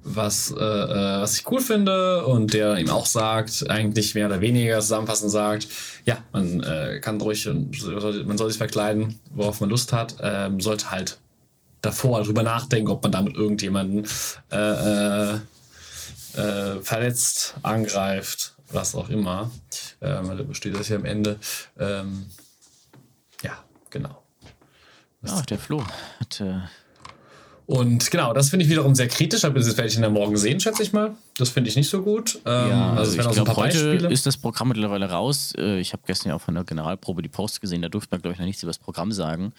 was, äh, äh, was ich cool finde und der ihm auch sagt, eigentlich mehr oder weniger zusammenfassend sagt, ja, man äh, kann ruhig, man soll sich verkleiden, worauf man Lust hat, ähm, sollte halt davor drüber nachdenken, ob man damit irgendjemanden äh, äh, äh verletzt, angreift, was auch immer. Ähm, steht das hier am Ende. Ähm, ja, genau. Ja, der Flo hat und genau, das finde ich wiederum sehr kritisch, aber das werde ich in der Morgen sehen, schätze ich mal. Das finde ich nicht so gut. Ähm, ja, also, also ich glaube, heute Beispiele. ist das Programm mittlerweile raus. Äh, ich habe gestern ja auch von der Generalprobe die Post gesehen, da durfte man, glaube ich, noch nichts über das Programm sagen.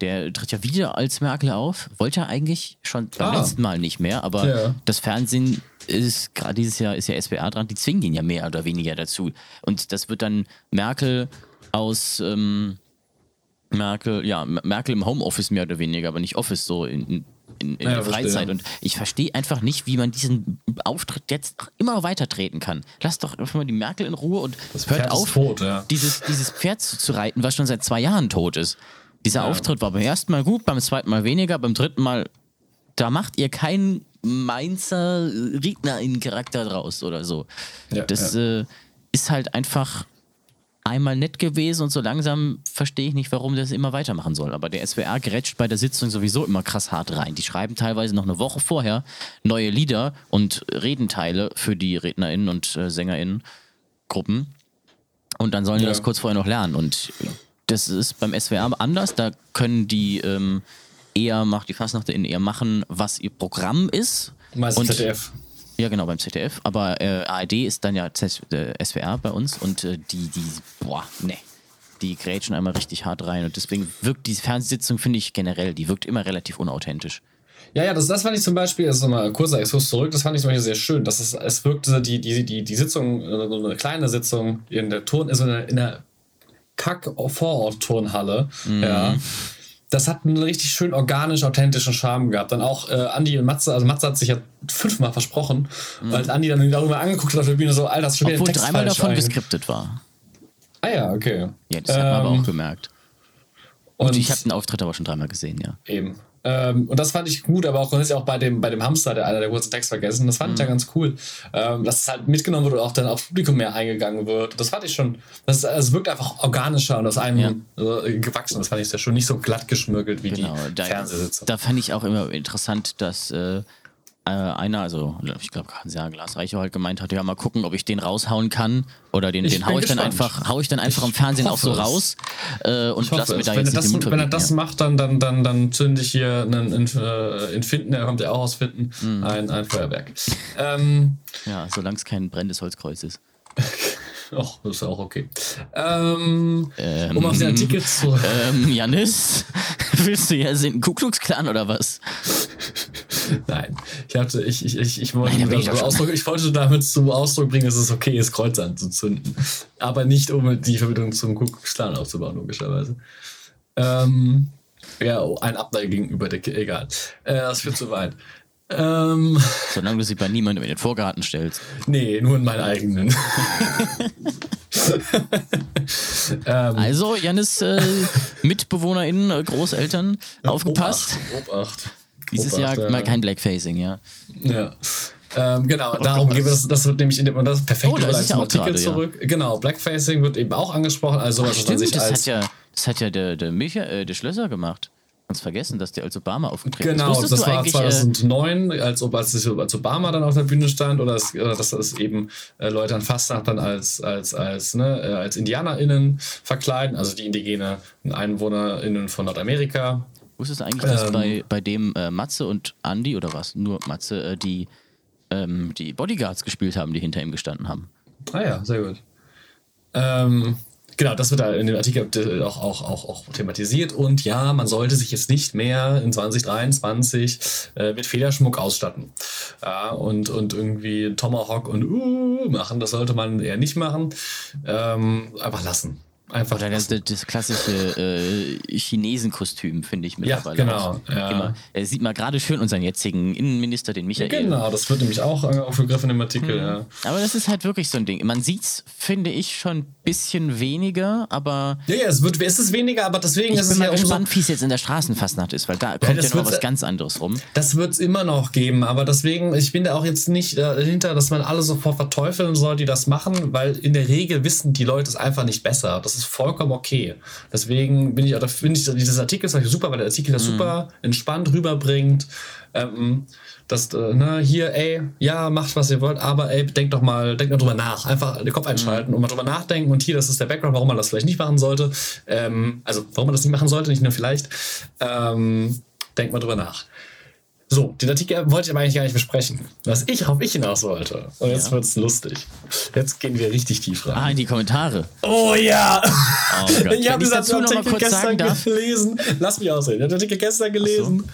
Der tritt ja wieder als Merkel auf. Wollte er eigentlich schon beim ah. letzten Mal nicht mehr, aber ja. das Fernsehen ist gerade dieses Jahr ist ja SWR dran, die zwingen ihn ja mehr oder weniger dazu. Und das wird dann Merkel aus ähm, Merkel, ja, Merkel im Homeoffice mehr oder weniger, aber nicht Office so in, in, in ja, der Freizeit. Und ich verstehe einfach nicht, wie man diesen Auftritt jetzt immer weiter treten kann. Lass doch einfach mal die Merkel in Ruhe und das hört auf, tot, ja. dieses, dieses Pferd zu, zu, reiten, was schon seit zwei Jahren tot ist. Dieser ja. Auftritt war beim ersten Mal gut, beim zweiten Mal weniger, beim dritten Mal, da macht ihr keinen Mainzer Redner-Charakter draus oder so. das äh, ist halt einfach einmal nett gewesen und so langsam verstehe ich nicht, warum das immer weitermachen soll. Aber der SWR grätscht bei der Sitzung sowieso immer krass hart rein. Die schreiben teilweise noch eine Woche vorher neue Lieder und Redenteile für die RednerInnen und äh, SängerInnen-Gruppen. Und dann sollen die das kurz vorher noch lernen. Und das ist beim SWR anders. Da können die ähm, eher, macht die FastnachtInnen eher machen, was ihr Programm ist. Meistens ZDF. Ja, genau, beim ZDF. Aber äh, ARD ist dann ja Z äh, SWR bei uns und äh, die, die, boah, ne. Die grätschen einmal richtig hart rein und deswegen wirkt diese Fernsehsitzung, finde ich generell, die wirkt immer relativ unauthentisch. Ja, ja, das, das fand ich zum Beispiel, also mal kurzer Exkurs zurück, das fand ich zum Beispiel sehr schön. Dass es, es wirkte, die, die, die, die Sitzung, äh, so eine kleine Sitzung in der Turn, also in der Kack-Vorort-Turnhalle, mhm. ja. Das hat einen richtig schön organisch authentischen Charme gehabt. Dann auch äh, Andi und Matze, also Matze hat sich ja fünfmal versprochen, mhm. weil Andi dann darüber angeguckt hat auf der Bühne so, Alter, das schon Obwohl wieder dreimal davon ein. geskriptet war. Ah ja, okay. Ja, das hat man aber auch ähm, gemerkt. Und, und ich habe den Auftritt aber schon dreimal gesehen, ja. Eben. Ähm, und das fand ich gut, aber auch grundsätzlich auch bei dem, bei dem Hamster, der einer der kurzen Text vergessen, das fand mhm. ich ja mhm. ganz cool. Ähm, dass es halt mitgenommen wird und auch dann aufs Publikum mehr eingegangen wird. Das fand ich schon, das, also wirkt einfach organischer und aus einem ja. äh, gewachsen. Das fand ich ja schon nicht so glatt geschmürgelt wie genau, die da, Fernsehsitze. Da fand ich auch immer interessant, dass äh, äh, einer, also ich glaube Hans-Jahr Glasreicher halt gemeint hat, ja mal gucken, ob ich den raushauen kann oder den, den hau ich dann einfach, hau ich dann einfach ich im Fernsehen auch so raus äh, und lass mir da wenn jetzt er das, Wenn er das ja. macht, dann, dann, dann, dann zünde ich hier einen äh, in Finden, er kommt ja auch aus Finden, mhm. ein, ein Feuerwerk. ähm, ja, solange es kein brennendes Holzkreuz ist. Ach, das ist auch okay. Ähm, ähm, um auf den Artikel zu. Ähm, Janis, willst du ja sehen, Ku Klux Klan oder was? Nein, ich hatte, ich, ich, ich, ich, wollte, Nein, ich, Ausdruck, ich wollte damit zum Ausdruck bringen, dass es okay ist, Kreuz anzuzünden. Aber nicht, um die Verbindung zum Ku Klux Klan aufzubauen, logischerweise. Ähm, ja, oh, ein Abneig gegenüber der, egal. Äh, das führt zu weit. Ähm, Solange du sie bei niemandem in den Vorgarten stellst. Nee, nur in meinen eigenen. ähm, also, Janis äh, MitbewohnerInnen, äh, Großeltern, aufgepasst. Obacht. Obacht. Dieses Obacht, Jahr mal kein Blackfacing, ja. Ja. Ähm, genau, oh, darum geht es. Das wird nämlich in dem, das perfekt oh, zum Artikel grade, zurück. Ja. Genau, Blackfacing wird eben auch angesprochen. Also, Ach, stimmt, sich das als hat ja, das hat ja der, der, Micha, äh, der Schlösser gemacht. Ganz vergessen, dass der als Obama aufgetreten genau, ist. Genau, das war 2009, äh, als, als, als Obama dann auf der Bühne stand oder, es, oder dass das eben äh, Leute an Fastnacht dann als, als, als, ne, äh, als IndianerInnen verkleiden, also die indigene EinwohnerInnen von Nordamerika. Wusstest du eigentlich, dass ähm, bei, bei dem äh, Matze und Andy oder was, nur Matze, äh, die, ähm, die Bodyguards gespielt haben, die hinter ihm gestanden haben? Ah ja, sehr gut. Ähm, Genau, das wird da in dem Artikel auch, auch, auch, auch thematisiert. Und ja, man sollte sich jetzt nicht mehr in 2023 äh, mit Federschmuck ausstatten. Ja, und, und irgendwie Tomahawk und uh machen, das sollte man eher nicht machen. Ähm, einfach lassen. Einfach Oder das, das klassische äh, Chinesenkostüm, finde ich mittlerweile. Ja, genau. Ja. Immer. Er sieht mal gerade schön unseren jetzigen Innenminister, den Michael. Genau, das wird nämlich auch aufgegriffen im Artikel. Mhm. Ja. Aber das ist halt wirklich so ein Ding. Man sieht es, finde ich, schon ein bisschen weniger, aber. Ja, ja, es, wird, es ist weniger, aber deswegen ich ist es ja. Ich bin gespannt, wie es jetzt in der Straßenfastnacht ist, weil da kommt ja, ja noch was ganz anderes rum. Das wird es immer noch geben, aber deswegen, ich bin da auch jetzt nicht dahinter, dass man alle sofort verteufeln soll, die das machen, weil in der Regel wissen die Leute es einfach nicht besser. Das ist vollkommen okay. Deswegen bin ich auch, finde ich dieses Artikel super, weil der Artikel das mhm. super entspannt rüberbringt. Ähm, dass, äh, ne, hier, ey, ja, macht was ihr wollt, aber ey, denkt doch mal, denkt mal drüber nach. Einfach den Kopf einschalten mhm. und mal drüber nachdenken. Und hier, das ist der Background, warum man das vielleicht nicht machen sollte. Ähm, also, warum man das nicht machen sollte, nicht nur vielleicht. Ähm, denkt mal drüber nach. So, den Artikel wollte ich aber eigentlich gar nicht besprechen. Was ich, auf ich hinaus wollte. Und jetzt ja. wird's lustig. Jetzt gehen wir richtig tief rein. Ah, in die Kommentare. Oh ja! Oh Gott. ich habe diesen Artikel gestern gelesen. Lass mich aussehen. Ich habe den Artikel gestern gelesen.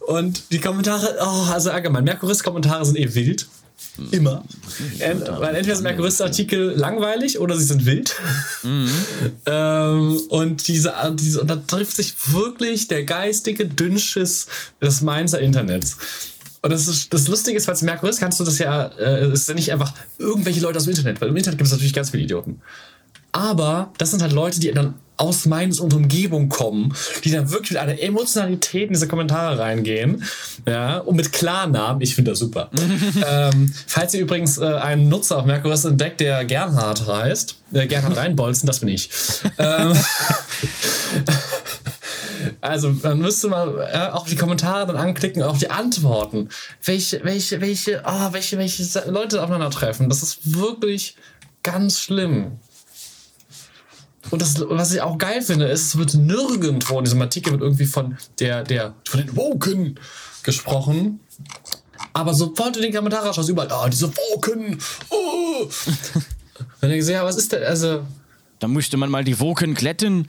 So. Und die Kommentare, oh, also allgemein, Merkuris-Kommentare sind eh wild. Immer. Ent, weil entweder sind Merkurist-Artikel langweilig oder sie sind wild. Mhm. ähm, und diese, diese, und da trifft sich wirklich der geistige Dünnschiss des Mainzer Internets. Und das, ist, das Lustige ist, falls Merkurist kannst du das ja, äh, ist ja nicht einfach irgendwelche Leute aus dem Internet, weil im Internet gibt es natürlich ganz viele Idioten. Aber das sind halt Leute, die dann aus Mainz und Umgebung kommen, die dann wirklich mit einer Emotionalität in diese Kommentare reingehen. Ja, und mit Klarnamen. Ich finde das super. ähm, falls ihr übrigens äh, einen Nutzer auf Mercurius entdeckt, der Gernhard heißt, äh, Gernhard Reinbolzen, das bin ich. ähm, Also, dann müsste man äh, auch die Kommentare dann anklicken, auch die Antworten. Welche, welche, welche, oh, welche, welche Leute aufeinandertreffen. Das ist wirklich ganz schlimm. Und das, was ich auch geil finde, ist, es wird nirgendwo in diesem Artikel wird irgendwie von der, der, von den Woken gesprochen. Aber sofort in den Kommentaren schaust überall, ah, oh, diese Woken, oh. Wenn ich sehe, ja, was ist denn, also. Da musste man mal die Woken glätten.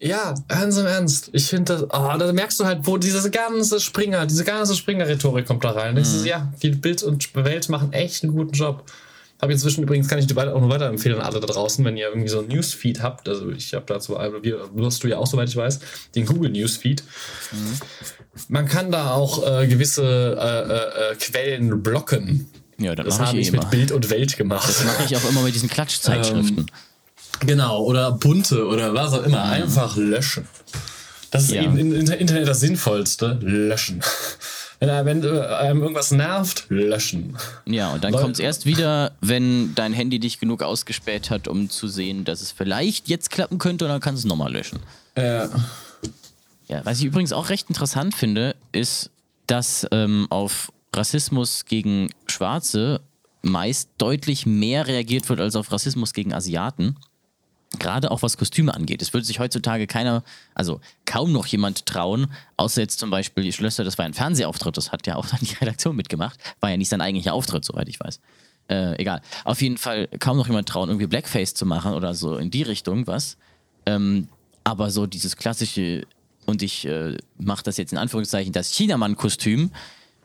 Ja, ganz im Ernst. Ich finde das, oh, da merkst du halt, wo diese ganze Springer, diese ganze Springer-Rhetorik kommt da rein. Mhm. Ist, ja, die Bild und Welt machen echt einen guten Job. Habe inzwischen übrigens, kann ich dir auch noch weiterempfehlen an alle da draußen, wenn ihr irgendwie so ein Newsfeed habt. Also ich habe dazu, du hast du ja auch, soweit ich weiß, den Google Newsfeed. Mhm. Man kann da auch äh, gewisse äh, äh, äh Quellen blocken. Ja, das habe ich, ich mit Bild und Welt gemacht. Das mache ich auch immer mit diesen Klatschzeitschriften. Ähm, Genau, oder bunte oder was auch immer. Mhm. Einfach löschen. Das ist ja. eben im Internet das Sinnvollste. Löschen. Wenn, wenn einem irgendwas nervt, löschen. Ja, und dann kommt es erst wieder, wenn dein Handy dich genug ausgespäht hat, um zu sehen, dass es vielleicht jetzt klappen könnte, und dann kannst du es nochmal löschen. Ja. Ja, was ich übrigens auch recht interessant finde, ist, dass ähm, auf Rassismus gegen Schwarze meist deutlich mehr reagiert wird als auf Rassismus gegen Asiaten. Gerade auch was Kostüme angeht. Es würde sich heutzutage keiner, also kaum noch jemand trauen, außer jetzt zum Beispiel die Schlösser, das war ein Fernsehauftritt, das hat ja auch dann die Redaktion mitgemacht. War ja nicht sein eigentlicher Auftritt, soweit ich weiß. Äh, egal. Auf jeden Fall kaum noch jemand trauen, irgendwie Blackface zu machen oder so in die Richtung was. Ähm, aber so dieses klassische, und ich äh, mache das jetzt in Anführungszeichen, das Chinamann-Kostüm,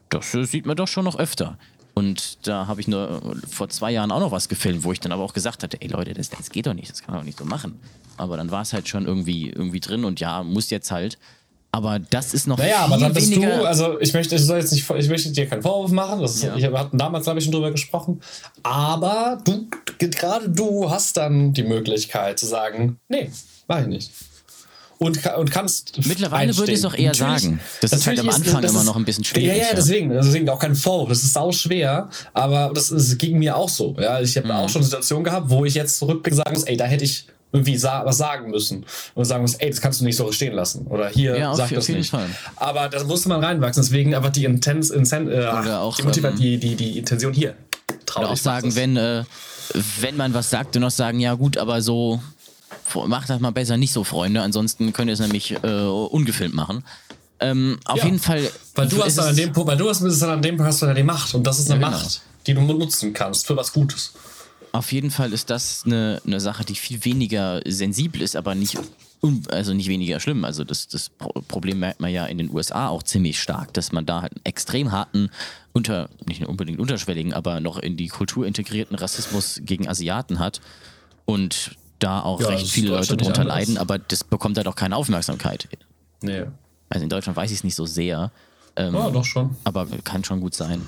das äh, sieht man doch schon noch öfter. Und da habe ich nur vor zwei Jahren auch noch was gefilmt, wo ich dann aber auch gesagt hatte, ey Leute, das, das geht doch nicht, das kann man doch nicht so machen. Aber dann war es halt schon irgendwie, irgendwie drin und ja, muss jetzt halt. Aber das ist noch naja, viel aber dann bist weniger. Du, also ich möchte, ich soll jetzt nicht, ich möchte dir keinen Vorwurf machen. Das ist, ja. Ich hatten damals, glaube ich, schon drüber gesprochen. Aber du, gerade du hast dann die Möglichkeit zu sagen, nee, mach ich nicht und, und kannst. Mittlerweile würde ich es auch eher natürlich, sagen. Das ist halt am Anfang ist, immer noch ein bisschen schwierig. Ja, ja, deswegen, deswegen auch kein Vorwurf. Das ist sau schwer, aber das, das ging mir auch so. Ja, ich habe mhm. auch schon Situationen gehabt, wo ich jetzt zurückblicke sagen muss, ey, da hätte ich irgendwie sa was sagen müssen und sagen muss, ey, das kannst du nicht so stehen lassen oder hier ja, sag das nicht. Fall. Aber da musste man reinwachsen, deswegen einfach die Intens, Inten äh, auch, die, Motiva ähm, die, die, die Intention hier. Traurig oder auch sagen, wenn, äh, wenn man was sagt, dann noch sagen, ja gut, aber so macht das mal besser nicht so, Freunde, ansonsten könnt ihr es nämlich äh, ungefilmt machen. Ähm, auf ja, jeden Fall. Weil du hast dann an dem Punkt, weil du hast dann an dem Punkt hast du dann die Macht und das ist eine ja, genau. Macht, die du nutzen kannst für was Gutes. Auf jeden Fall ist das eine, eine Sache, die viel weniger sensibel ist, aber nicht, also nicht weniger schlimm. Also das, das Problem merkt man ja in den USA auch ziemlich stark, dass man da halt einen extrem harten, unter, nicht unbedingt unterschwelligen, aber noch in die Kultur integrierten Rassismus gegen Asiaten hat. Und da auch ja, recht viele Leute drunter leiden, aber das bekommt halt auch keine Aufmerksamkeit. Nee. Also in Deutschland weiß ich es nicht so sehr. Ähm, ja, doch schon. Aber kann schon gut sein.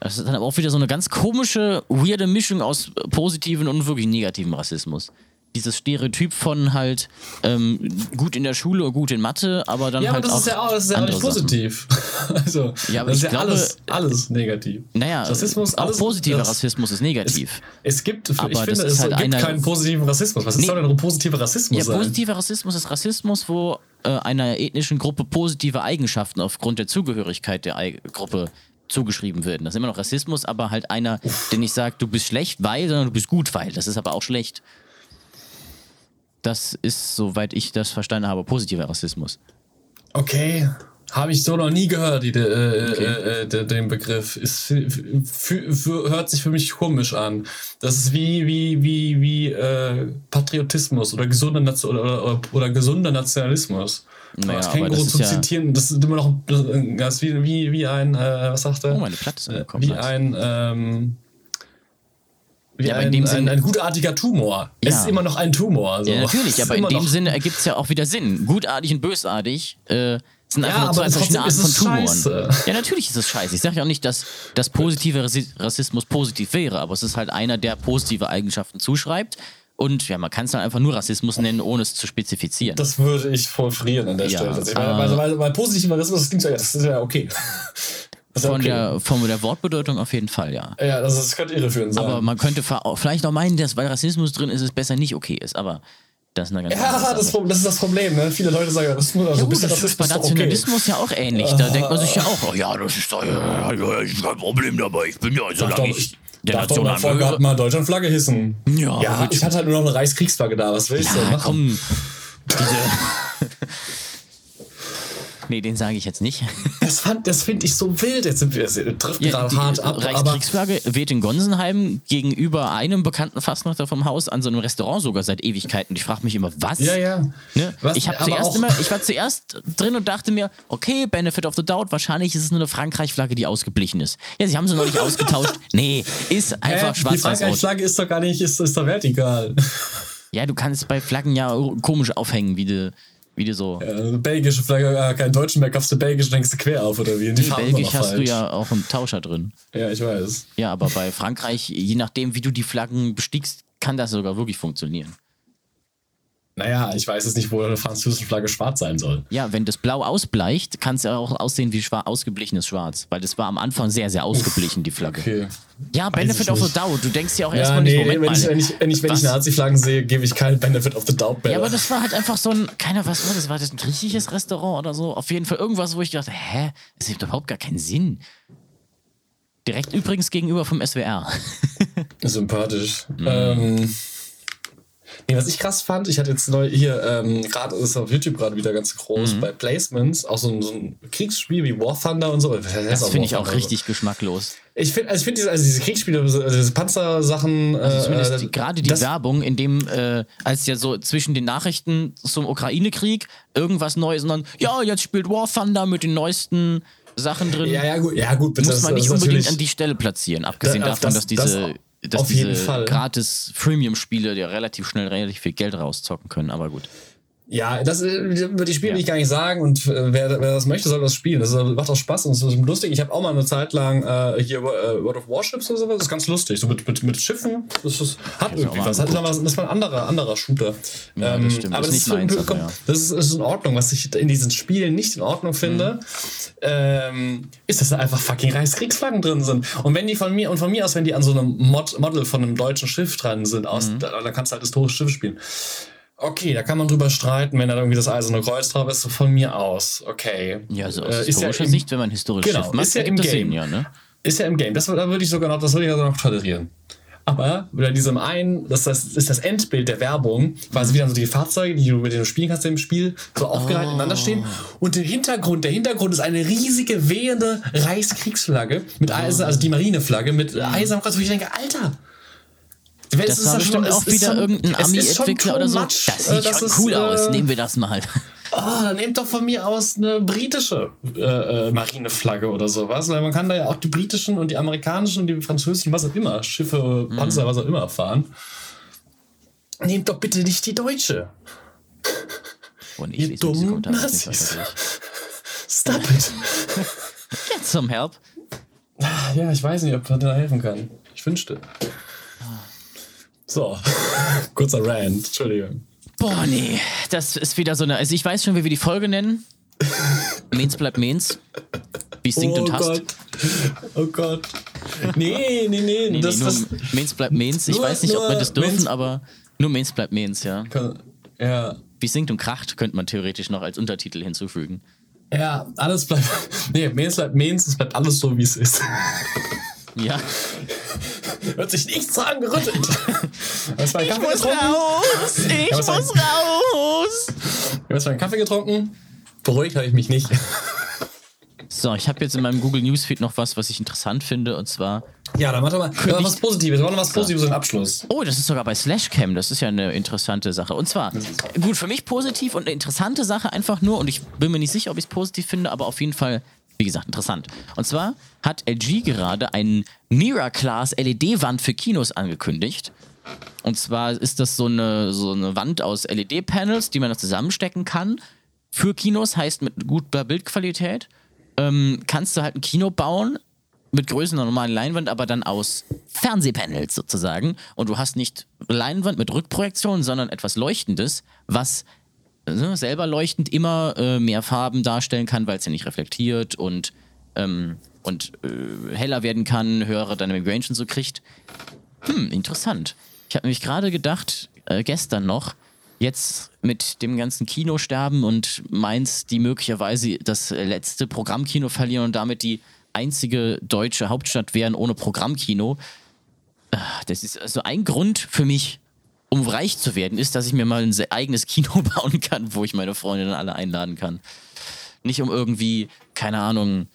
Das ist dann aber auch wieder so eine ganz komische, weirde Mischung aus positiven und wirklich negativen Rassismus dieses Stereotyp von halt ähm, gut in der Schule oder gut in Mathe, aber dann ja, halt aber das auch. Ist ja auch das ist ja auch nicht positiv. also, ja, aber das ist ja glaube, alles, alles negativ. Naja, Rassismus, auch alles, positiver das, Rassismus ist negativ. Es, es gibt, aber ich finde, es halt gibt einer, keinen positiven Rassismus. Was nee, soll denn positiver Rassismus ja, sein? positiver Rassismus ist Rassismus, wo äh, einer ethnischen Gruppe positive Eigenschaften aufgrund der Zugehörigkeit der I Gruppe zugeschrieben werden. Das ist immer noch Rassismus, aber halt einer, der nicht sagt, du bist schlecht, weil, sondern du bist gut, weil. Das ist aber auch schlecht. Das ist, soweit ich das verstanden habe, positiver Rassismus. Okay. Habe ich so noch nie gehört, die, äh, okay. äh, äh, den Begriff. Ist, hört sich für mich komisch an. Das ist wie, wie, wie, wie äh, Patriotismus oder gesunder, Nation oder, oder, gesunder Nationalismus. Naja, das ist kein Grund zu ja zitieren. Das ist immer noch das ist wie, wie, wie ein, äh, was sagt er? Oh, meine Platte ist äh, Wie ein, ähm, wie ja, ein, ein, ein, ein, gutartiger Tumor. Ja. Es ist immer noch ein Tumor. So. Ja, natürlich, aber in dem Sinne ergibt es ja auch wieder Sinn. Gutartig und bösartig äh, sind einfach ja, nur zwei verschiedene Arten von Tumoren. Scheiße. Ja, natürlich ist es scheiße. Ich sage ja auch nicht, dass, dass positiver Rassismus positiv wäre, aber es ist halt einer, der positive Eigenschaften zuschreibt. Und ja, man kann es dann einfach nur Rassismus nennen, ohne es zu spezifizieren. Das würde ich voll frieren an der ja, Stelle. Äh, weil, weil, weil, positiver Rassismus, das klingt so, ja, das ist ja okay. Von, okay. der, von der Wortbedeutung auf jeden Fall, ja. Ja, das, das könnte irreführend sein. Aber man könnte vielleicht auch meinen, dass weil Rassismus drin ist, es besser nicht okay ist. Aber das ist eine ganz Ja, das, das, ist das Problem. Ne? Viele Leute sagen, das ist nur also ja, gut, das ist bei Nationalismus okay. ja auch ähnlich. Da denkt man sich ja auch, oh, ja, das ist doch ja, kein Problem dabei. Ich bin ja, solange ich der Darf Nation angehöre. mal Deutschlandflagge hissen. Ja, ja ich hatte halt nur noch eine Reichskriegsflagge da. Was willst ja, du machen? Komm, diese Nee, den sage ich jetzt nicht. Das, fand- das finde ich so wild. Jetzt sind wir, es trifft Ja, gerade die hart ab. Reichskriegsflagge weht in Gonsenheim gegenüber einem bekannten Fastnachter vom Haus an so einem Restaurant sogar seit Ewigkeiten. Und ich frage mich immer, was? ja, ja. Ne? Was- ich, zuerst immer, ich war zuerst drin und dachte mir, okay, Benefit of the Doubt, wahrscheinlich ist es nur eine Frankreich-Flagge, die ausgeblichen ist. Ja, sie haben sie noch nicht ausgetauscht. Nee, ist einfach Hä? die schwarz-weiß-rot. Frankreich-Flagge ist doch gar nicht, ist, ist doch vertikal. Ja, du kannst bei Flaggen ja komisch aufhängen, wie du, wie du so. Äh, belgische Flagge, äh, keinen deutschen mehr, kaufst du belgisch, denkst du quer auf oder wie? Die waren hast du falsch. ja auch einen Tauscher drin. Ja, ich weiß. Ja, aber bei Frankreich, je nachdem, wie du die Flaggen bestickst, kann das sogar wirklich funktionieren. Naja, ich weiß jetzt nicht, wo eine französische Flagge schwarz sein soll. Ja, wenn das Blau ausbleicht, kann es ja auch aussehen wie schwa ausgeblichenes Schwarz. Weil das war am Anfang sehr, sehr ausgeblichen, die Flagge. Okay. Ja, Benefit of the. Doubt. Du denkst ja auch Ja, erstmal nee, nicht, Moment wenn mal. ich, wenn ich, wenn ich, wenn ich? Nazi-Flaggen sehe, gebe ich keinen Benefit of the Doubt mehr. Ja, aber das war halt einfach so ein, keiner, was war das? War das ein griechisches Restaurant oder so? Auf jeden Fall irgendwas, wo ich dachte, hä? Das hat überhaupt gar keinen Sinn. Direkt übrigens gegenüber vom SWR. Sympathisch. Mhm. Ähm, nee, was ich krass fand, ich hatte jetzt neu hier, ähm, gerade ist auf YouTube gerade wieder ganz groß, Mhm. bei Placements, auch so ein, so ein Kriegsspiel wie War Thunder und so. Das finde ich auch richtig geschmacklos. Ich finde, also ich finde diese, also diese Kriegsspiele, also diese Panzersachen, Also äh, zumindest äh, gerade die das- Werbung, in dem, äh, als ja so zwischen den Nachrichten zum Ukraine-Krieg irgendwas Neues und dann, ja, jetzt spielt War Thunder mit den neuesten Sachen drin. Ja, ja, gut, ja, gut, bitte. muss das- man das nicht ist unbedingt an die Stelle platzieren, abgesehen Da- davon, das- dass diese, das dass auf jeden diese Fall. gratis Freemium-Spiele ja relativ schnell relativ viel Geld rauszocken können, aber gut. Ja, das äh, würde ich Spiel Ja. nicht gar nicht sagen und äh, wer, wer das möchte, soll das spielen. Das äh, macht auch Spaß und es ist lustig. Ich habe auch mal eine Zeit lang äh, hier äh, World of Warships oder sowas. Das ist ganz lustig. So mit, mit, mit Schiffen. Das ist, hat auch irgendwie was. Hat, das ist mal ein anderer, anderer Shooter. Ähm, Ja, das stimmt. Aber Ist das ist, so- ja. das ist, ist in Ordnung. Was ich in diesen Spielen nicht in Ordnung finde, ähm, ist, dass da einfach fucking Reichskriegsflaggen drin sind. Und wenn die von mir, und von mir aus, wenn die an so einem Mod, Model von einem deutschen Schiff dran sind, aus, Mhm. da, dann kannst du halt historisches Schiff spielen. Okay, da kann man drüber streiten, wenn da irgendwie das Eiserne Kreuz drauf ist, so von mir aus. Okay. Ja, so aus Äh, ist historischer im- Sicht, wenn man historisches Genau, Schiff macht, ist ja im Game. Ja, ne? Ist ja im Game. Das, da würde ich sogar noch, das würde ich sogar noch tolerieren. Aber bei diesem einen, das, das ist das Endbild der Werbung, quasi wieder so die Fahrzeuge, die du mit denen du spielen kannst im Spiel, so aufgereiht ineinander stehen. Und der Hintergrund, der Hintergrund ist eine riesige wehende Reichskriegsflagge mit Eisen, also die Marineflagge mit Kreuz, wo ich denke, Alter. Das ist war bestimmt auch ist wieder schon- irgendein ist Ami-Entwickler oder so. much, Das äh, sieht das schon ist, cool äh, aus. Nehmen wir das mal. Oh, dann nehmt doch von mir aus eine britische äh, äh, Marineflagge oder sowas, weil man kann da ja auch die britischen und die amerikanischen und die französischen, was auch immer, Schiffe, Panzer, was auch immer fahren. Nehmt doch bitte nicht die deutsche. Und ich Ihr dummen Nazis. Stop it. Get some help. Ja, ich weiß nicht, ob man da helfen kann. Ich wünschte. So, kurzer Rant, Entschuldigung. Boah, nee. Das ist wieder so eine. Also, ich weiß schon, wie wir die Folge nennen. Mens bleibt Mens. Wie singt oh und hasst. Gott. Oh Gott. Nee, nee, nee. Nee, das, nee, das, nur Mens bleibt Mens. Ich nur- weiß nicht, ob wir das dürfen, Mens- aber nur Mens bleibt Mens, ja. kann, ja, Wie singt und kracht könnte man theoretisch noch als Untertitel hinzufügen. Ja, alles bleibt. Nee, Mains bleibt Mains, es bleibt alles so, wie es ist. Ja. Hört sich nichts dran gerüttelt. Einen Kaffee getrunken? raus! Ich muss raus! Hast du einen Kaffee getrunken? Beruhigt habe ich mich nicht. So, ich habe jetzt in meinem Google Newsfeed noch was, was ich interessant finde, und zwar. Ja, dann mach doch mal noch was Positives. Mach noch was Positives im Abschluss. Oh, das ist sogar bei Slashcam. Das ist ja eine interessante Sache. Und zwar, gut, für mich positiv und eine interessante Sache einfach nur, und ich bin mir nicht sicher, ob ich es positiv finde, aber auf jeden Fall, wie gesagt, interessant. Und zwar hat LG gerade einen Mira-Class LED-Wand für Kinos angekündigt. Und zwar ist das so eine, so eine Wand aus LED-Panels, die man da zusammenstecken kann. Für Kinos heißt mit guter Bildqualität. Ähm, kannst du halt ein Kino bauen mit Größen einer normalen Leinwand, aber dann aus Fernsehpanels sozusagen. Und du hast nicht Leinwand mit Rückprojektion, sondern etwas Leuchtendes, was äh, selber leuchtend immer äh, mehr Farben darstellen kann, weil es ja nicht reflektiert und, ähm, und äh, heller werden kann, höhere Dynamic Range und so kriegt. Hm, interessant. Ich habe nämlich gerade gedacht, äh, gestern noch, jetzt mit dem ganzen Kinosterben und Mainz, die möglicherweise das letzte Programmkino verlieren und damit die einzige deutsche Hauptstadt wären ohne Programmkino. Ah, Das ist also ein Grund für mich, um reich zu werden, ist, dass ich mir mal ein eigenes Kino bauen kann, wo ich meine Freunde dann alle einladen kann. Nicht um irgendwie, keine Ahnung,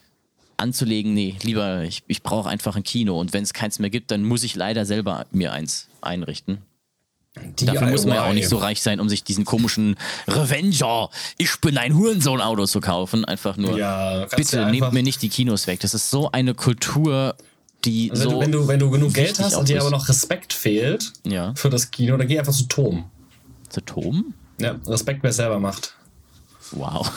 anzulegen, nee, lieber, ich, ich brauche einfach ein Kino und wenn es keins mehr gibt, dann muss ich leider selber mir eins einrichten. Dafür muss man ja auch nicht so reich sein, um sich diesen komischen Revenger, ich bin ein Hurensohn-Auto zu kaufen. Einfach nur, Ja, bitte nehmt mir nicht die Kinos weg. Das ist so eine Kultur, die Also wenn, so. du, wenn, du, wenn du genug Geld hast und dir aber noch Respekt fehlt Ja. für das Kino, dann geh einfach zu Tom. Zu Tom? Ja, Respekt, wer es selber macht. Wow.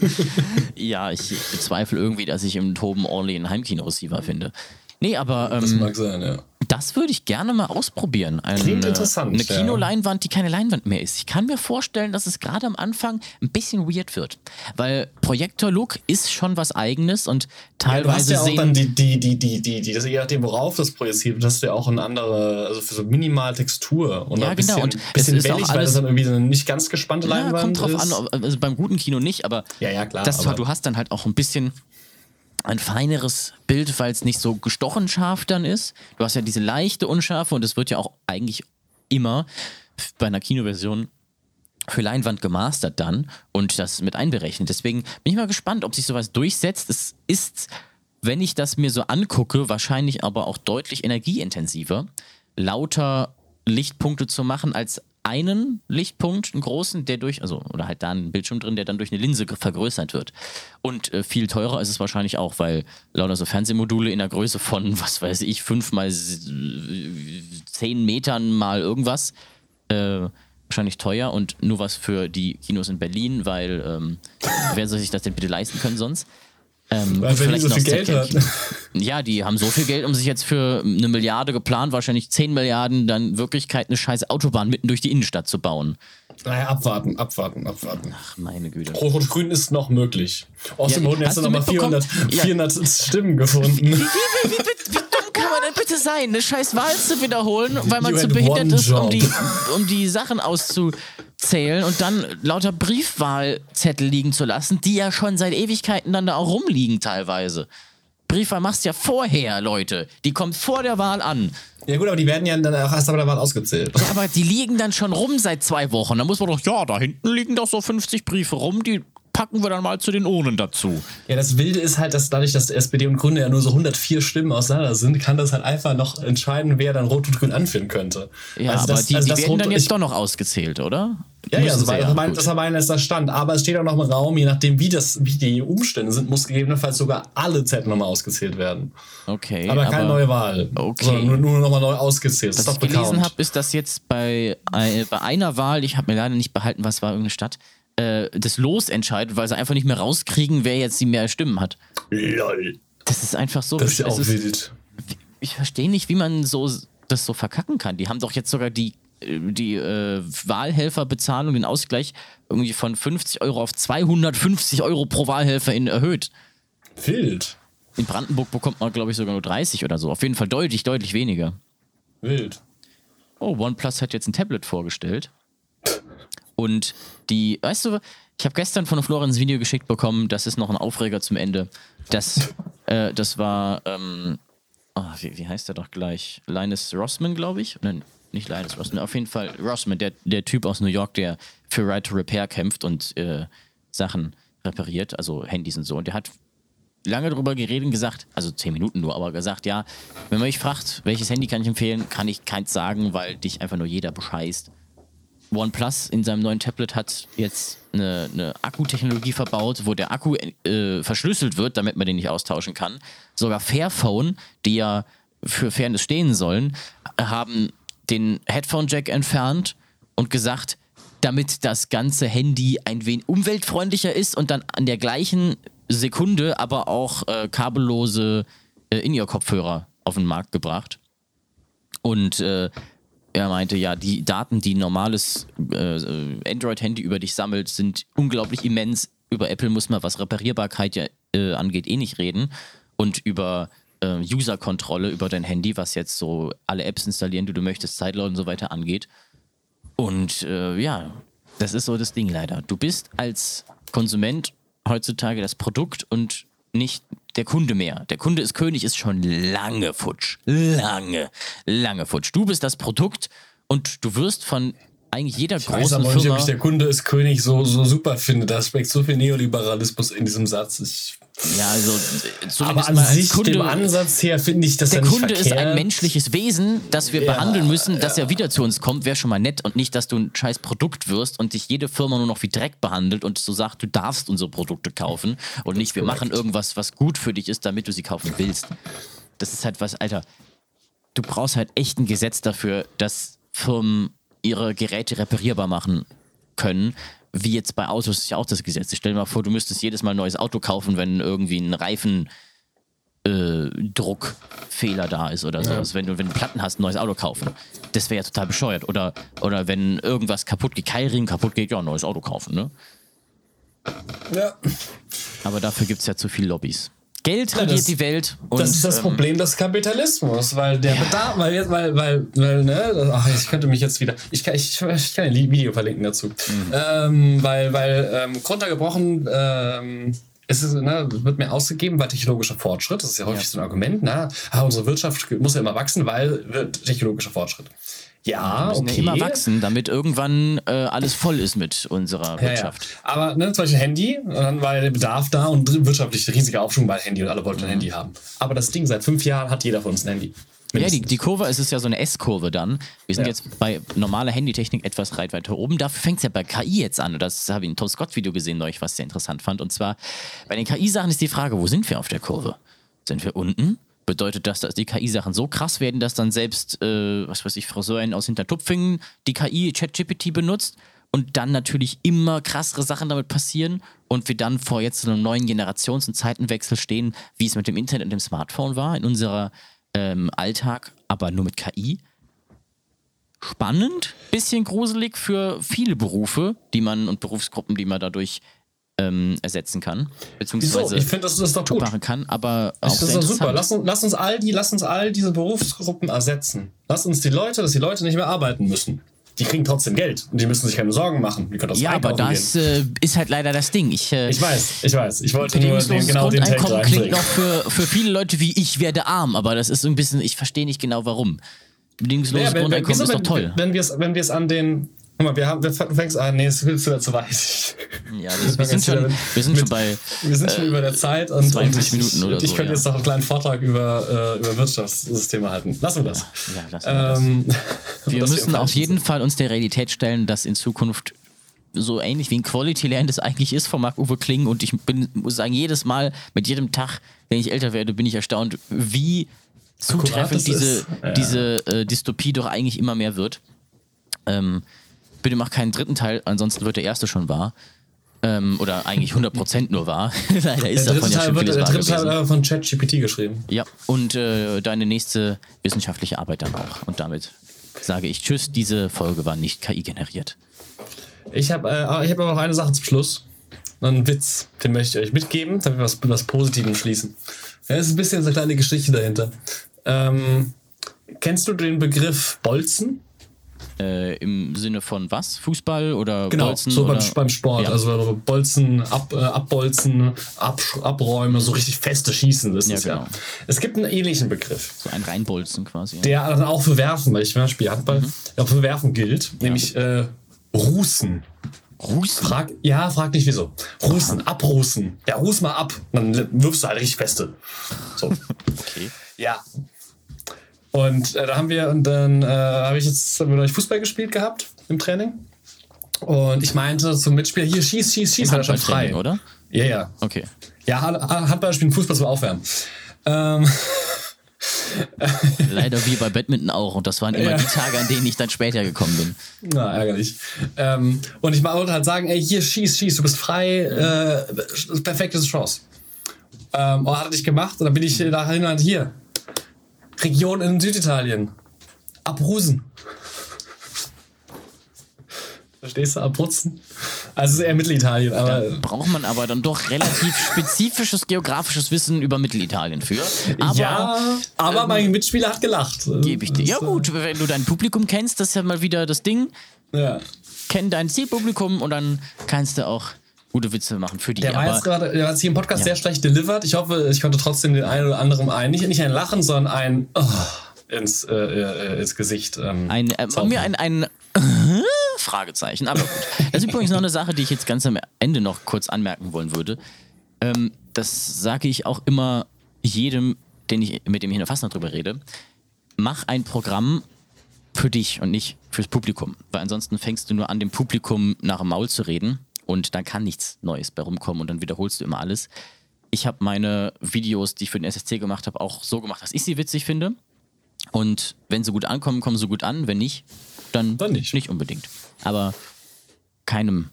ja, ich bezweifle irgendwie, dass ich im Toben Orly ein Heimkino-Receiver finde. Nee, aber Das ähm, mag sein, ja. das würde ich gerne mal ausprobieren. Ein, Klingt äh, interessant, Eine. Kinoleinwand, die keine Leinwand mehr ist. Ich kann mir vorstellen, dass es gerade am Anfang ein bisschen weird wird. Weil Projektor-Look ist schon was Eigenes und Ja, du hast teilweise ja auch dann die, die, die, die, die, die, das, je nachdem, worauf das projiziert wird, hast du ja auch eine andere, also für so minimal Textur und Ja, ein bisschen, genau, und bisschen es ist auch wellig, weil das dann irgendwie so eine nicht ganz gespannte ja, Leinwand kommt drauf ist. an, also beim guten Kino nicht, aber Ja, ja, klar, Das aber- du hast dann halt auch ein bisschen ein feineres Bild, weil es nicht so gestochen scharf dann ist. Du hast ja diese leichte Unschärfe und es wird ja auch eigentlich immer bei einer Kinoversion für Leinwand gemastert dann und das mit einberechnet. Deswegen bin ich mal gespannt, ob sich sowas durchsetzt. Es ist, wenn ich das mir so angucke, wahrscheinlich aber auch deutlich energieintensiver, lauter Lichtpunkte zu machen als einen Lichtpunkt, einen großen, der durch, also, oder halt da ein Bildschirm drin, der dann durch eine Linse vergrößert wird. Und äh, viel teurer ist es wahrscheinlich auch, weil lauter so Fernsehmodule in der Größe von, was weiß ich, fünf mal zehn Metern mal irgendwas, äh, wahrscheinlich teuer und nur was für die Kinos in Berlin, weil ähm, wer soll sich das denn bitte leisten können sonst? Ähm, Weil Berlin vielleicht so viel Geld hat. Ja, die haben so viel Geld, um sich jetzt für eine Milliarde geplant, wahrscheinlich 10 Milliarden, dann in Wirklichkeit eine scheiß Autobahn mitten durch die Innenstadt zu bauen. Naja, abwarten, abwarten, abwarten. Ach, meine Güte. Rot-Rot-Grün ist noch möglich. Außerdem Ja, wurden jetzt nochmal mitbekommen? 400, Ja. 400 Stimmen gefunden. Wie, wie, wie, wie, wie dumm kann man denn bitte sein, eine scheiß Wahl zu wiederholen, weil man zu behindert ist, um die, um die Sachen auszuzählen und dann lauter Briefwahlzettel liegen zu lassen, die ja schon seit Ewigkeiten dann da auch rumliegen teilweise. Briefwahl machst du ja vorher, Leute. Die kommt vor der Wahl an. Ja gut, aber die werden ja dann auch erst bei der Wahl ausgezählt. Ja, aber die liegen dann schon rum seit zwei Wochen. Da muss man doch, ja, da hinten liegen doch so 50 Briefe rum, die packen wir dann mal zu den Urnen dazu. Ja, das Wilde ist halt, dass dadurch, dass SPD und Grüne ja nur so 104 Stimmen auseinander sind, kann das halt einfach noch entscheiden, wer dann Rot und Grün anführen könnte. Ja, Also aber das- die, also die das werden Rot- dann jetzt ich- doch noch ausgezählt, oder? Ja, ja, Müssen das sie war, das, war, das mein letzter Stand. Aber es steht auch noch im Raum, je nachdem, wie, das, wie die Umstände sind, muss gegebenenfalls sogar alle Zettel nochmal ausgezählt werden. Okay. Aber keine neue Wahl. Okay. Sondern nur, nur nochmal neu ausgezählt. Was ich Stop gelesen habe, ist, dass jetzt bei, äh, bei einer Wahl, ich habe mir leider nicht behalten, was war irgendeine Stadt, äh, das Los entscheidet, weil sie einfach nicht mehr rauskriegen, wer jetzt die mehr Stimmen hat. Lol. Das ist einfach so. Das ist ja auch wild. ich verstehe nicht, wie man so das so verkacken kann. Die haben doch jetzt sogar die, äh, die äh, Wahlhelferbezahlung, den Ausgleich irgendwie von 50 Euro auf 250 Euro pro Wahlhelferin erhöht. Wild. In Brandenburg bekommt man, glaube ich, sogar nur 30 oder so. Auf jeden Fall deutlich, deutlich weniger. Wild. Oh, OnePlus hat jetzt ein Tablet vorgestellt. Und die, weißt du, ich habe gestern von Florenz ein Video geschickt bekommen, das ist noch ein Aufreger zum Ende. Das, äh, das war, ähm, oh, wie, wie heißt der doch gleich? Linus Rossman, glaube ich. Nein, nicht Linus Rossman, auf jeden Fall Rossman, der, der Typ aus New York, der für Right to Repair kämpft und äh, Sachen repariert, also Handys und so. Und der hat lange darüber geredet und gesagt, also zehn Minuten nur, aber gesagt, ja, wenn man mich fragt, welches Handy kann ich empfehlen, kann ich keins sagen, weil dich einfach nur jeder bescheißt. OnePlus in seinem neuen Tablet hat jetzt eine, eine Akkutechnologie verbaut, wo der Akku äh, verschlüsselt wird, damit man den nicht austauschen kann. Sogar Fairphone, die ja für Fairness stehen sollen, haben den Headphone-Jack entfernt und gesagt, damit das ganze Handy ein wenig umweltfreundlicher ist und dann an der gleichen Sekunde aber auch äh, kabellose äh, In-Ear-Kopfhörer auf den Markt gebracht. Und äh, er meinte, ja, die Daten, die ein normales äh, Android-Handy über dich sammelt, sind unglaublich immens. Über Apple muss man, was Reparierbarkeit ja, äh, angeht, eh nicht reden. Und über äh, User-Kontrolle über dein Handy, was jetzt so alle Apps installieren, die du möchtest, Zeitlaut und so weiter angeht. Und äh, ja, das ist so das Ding leider. Du bist als Konsument heutzutage das Produkt und nicht der Kunde mehr. Der Kunde ist König, ist schon lange futsch. Lange, lange futsch. Du bist das Produkt und du wirst von eigentlich jeder Ich weiß großen aber nicht, ob Firma. ich der Kunde ist König so, so super finde. Da steckt so viel Neoliberalismus in diesem Satz. Ich, Ja, also aber an sich, Kunde, dem Ansatz her, finde ich das der ja Kunde ist verkehrt. ein menschliches Wesen, das wir Ja, behandeln müssen, dass er wieder zu uns kommt, wäre schon mal nett und nicht, dass du ein scheiß Produkt wirst und dich jede Firma nur noch wie Dreck behandelt und so sagt, du darfst unsere Produkte kaufen und nicht, wir machen irgendwas, was gut für dich ist, damit du sie kaufen willst. Das ist halt was, Alter, du brauchst halt echt ein Gesetz dafür, dass Firmen ihre Geräte reparierbar machen können. Wie jetzt bei Autos ist ja auch das Gesetz. Stell dir mal vor, du müsstest jedes Mal ein neues Auto kaufen, wenn irgendwie ein Reifen äh, Druckfehler da ist oder sowas. Wenn du, wenn du Platten hast, ein neues Auto kaufen. Das wäre ja total bescheuert. Oder, oder wenn irgendwas kaputt geht, Keilriemen kaputt geht, ja, ein neues Auto kaufen, ne? Ja. Aber dafür gibt es ja zu viele Lobbys. Geld Ja, regiert das- die Welt. Und, das ist das ähm, Problem des Kapitalismus, weil der Bedarf, weil jetzt, weil, weil, weil, ne, ach, ich könnte mich jetzt wieder, ich kann, ich, ich kann ein Video verlinken dazu, ähm, weil, weil, ähm, runtergebrochen, ähm, es ist, ne, wird mehr ausgegeben, weil technologischer Fortschritt, das ist ja häufig Ja. so ein Argument, ne, ah, unsere Wirtschaft muss ja immer wachsen, weil wird technologischer Fortschritt. Ja, müssen okay. ja immer wachsen, damit irgendwann äh, alles voll ist mit unserer Ja, ja. Wirtschaft. Aber ne, zum Beispiel Handy, dann war der Bedarf da und wirtschaftlich riesiger Aufschwung bei Handy und alle wollten ein Handy haben. Aber das Ding, seit fünf Jahren hat jeder von uns ein Handy. Ja, die, die Kurve, es ist ja so eine S-Kurve dann. Wir sind Ja. jetzt bei normaler Handytechnik etwas weit weiter oben. Dafür fängt es ja bei KI jetzt an. Und das habe ich ein Tom Scott-Video gesehen, neulich, was ich sehr interessant fand. Und zwar, bei den KI-Sachen ist die Frage, wo sind wir auf der Kurve? Sind wir unten? Bedeutet das, dass die KI-Sachen so krass werden, dass dann selbst, äh, was weiß ich, Frau Sören aus Hintertupfingen die KI ChatGPT benutzt und dann natürlich immer krassere Sachen damit passieren und wir dann vor jetzt so einem neuen Generations- und Zeitenwechsel stehen, wie es mit dem Internet und dem Smartphone war in unserer ähm, Alltag, aber nur mit KI. Spannend, bisschen gruselig für viele Berufe, die man und Berufsgruppen, die man dadurch ähm, ersetzen kann, Wieso? beziehungsweise Ich finde, das, ist doch gut. machen kann, aber auch Das ist doch super. Lass uns, lass, uns all die, lass uns all diese Berufsgruppen ersetzen. Lass uns die Leute, dass die Leute nicht mehr arbeiten müssen. Die kriegen trotzdem Geld und die müssen sich keine Sorgen machen. Die können das Ja, aber das äh, ist halt leider das Ding. Ich, äh, Ich weiß, ich weiß. Ich wollte nur den, genau den Grundeinkommen klingt noch für, für viele Leute wie ich werde arm, aber das ist so ein bisschen, ich verstehe nicht genau warum. Bedingungsloses Ja, wenn, wenn, Grundeinkommen wieso, ist doch wenn, toll. wenn wir es wenn wir's an den. Guck mal, wir haben, wir, du fängst an, nee, es willst du dazu weiß. Ja, das, wir sind schon, wir sind schon bei Wir sind schon über der Zeit und, 22 und ich, Minuten oder ich so, könnte ja. jetzt noch einen kleinen Vortrag über, äh, über Wirtschaftssysteme halten. Lassen wir das. Ja, lassen wir das. Ähm, Wir dass müssen im auf jeden Fall uns der Realität stellen, dass in Zukunft so ähnlich wie ein Quality Land es eigentlich ist von Marc-Uwe Kling und ich bin, muss sagen, jedes Mal, mit jedem Tag, wenn ich älter werde, bin ich erstaunt, wie zutreffend es diese. Ja. diese äh, Dystopie doch eigentlich immer mehr wird. Ähm, bitte mach keinen dritten Teil, ansonsten wird der erste schon wahr. Ähm, oder eigentlich 100% nur wahr. Leider ist Der davon dritte ja Teil schon wird der dritte Teil äh, von ChatGPT geschrieben. Ja, und äh, deine nächste wissenschaftliche Arbeit dann auch. Und damit sage ich Tschüss, diese Folge war nicht KI generiert. Ich habe äh, ich hab aber noch eine Sache zum Schluss. Einen Witz, den möchte ich euch mitgeben, damit wir was, was Positivem schließen. Ja, es ist ein bisschen so eine kleine Geschichte dahinter. Ähm, kennst du den Begriff Bolzen? Äh, Im Sinne von was? Fußball oder Genau, Bolzen? so beim, beim Sport. Ja. Also Bolzen, ab, äh, abbolzen, absch- abräumen, so richtig feste Schießen. Das Ja, ist ja. genau. Es gibt einen ähnlichen Begriff, So ein Reinbolzen quasi. Ja. der dann auch für Werfen, weil ich zum Beispiel Handball, Mhm. auch für Werfen gilt, nämlich äh, Rußen. Rußen? Frag, ja, frag nicht wieso. Rußen, abrußen. Ja, ruß mal ab. Dann wirfst du halt richtig feste. So. Okay. Ja. Und äh, da haben wir, und dann äh, habe ich jetzt haben wir neulich Fußball gespielt gehabt im Training. Und ich meinte zum Mitspieler, hier schieß, schieß, schieß, war er schon frei. Oder? Ja, ja. Okay. Ja, Ha- Handball spielen, Fußball zum Aufwärmen. Ähm, Leider wie bei Badminton auch. Und das waren immer Ja. die Tage, an denen ich dann später gekommen bin. na, ärgerlich. Ähm, und ich wollte halt sagen, ey, hier schieß, schieß, du bist frei, äh, perfekte Chance. Ähm, und hat er nicht gemacht und dann bin ich dahin und hier. Region in Süditalien. Abrusen. Verstehst du? Abruzzen. Also es ist eher Mittelitalien, aber. Braucht man aber dann doch relativ spezifisches geografisches Wissen über Mittelitalien für. Aber ja, aber mein Mitspieler hat gelacht. gebe ich dir. Ja gut, wenn du dein Publikum kennst, das ist ja mal wieder das Ding. Ja. Kenn dein Zielpublikum und dann kannst du auch gute Witze machen für die. Der war jetzt gerade, der hat sich im Podcast sehr schlecht delivered. Ich hoffe, ich konnte trotzdem den einen oder anderen ein, nicht, nicht ein Lachen, sondern ein oh, ins, äh, äh, ins Gesicht. Ähm, ein, äh, mir ein, ein Fragezeichen. Aber gut. Das ist übrigens noch eine Sache, die ich jetzt ganz am Ende noch kurz anmerken wollen würde. Ähm, das sage ich auch immer jedem, den ich, mit dem ich in der Fastnacht drüber rede. Mach ein Programm für dich und nicht fürs Publikum. Weil ansonsten fängst du nur an, dem Publikum nach dem Maul zu reden und dann kann nichts Neues bei rumkommen und dann wiederholst du immer alles. Ich habe meine Videos, die ich für den SSC gemacht habe, auch so gemacht, dass ich sie witzig finde. Und wenn sie gut ankommen, kommen sie gut an. Wenn nicht, dann, Dann nicht. nicht unbedingt. Aber keinem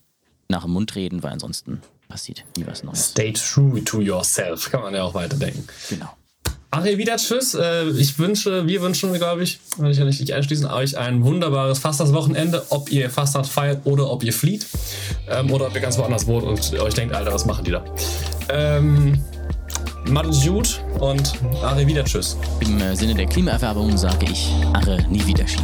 nach dem Mund reden, weil ansonsten passiert nie was Neues. Stay true to yourself, kann man ja auch weiterdenken. Genau. Wieder tschüss. Äh, Ich wünsche, wir wünschen, glaube ich, will ich nicht einschließen, euch ein wunderbares Fastnachtswochenende, ob ihr Fastnacht feiert oder ob ihr flieht. Ähm, oder ob ihr ganz woanders wohnt und euch denkt, Alter, was machen die da? Ähm, es gut und Ari, wieder tschüss. Im äh, Sinne der Klimaerwerbung sage ich, Arre, nie wieder Ski.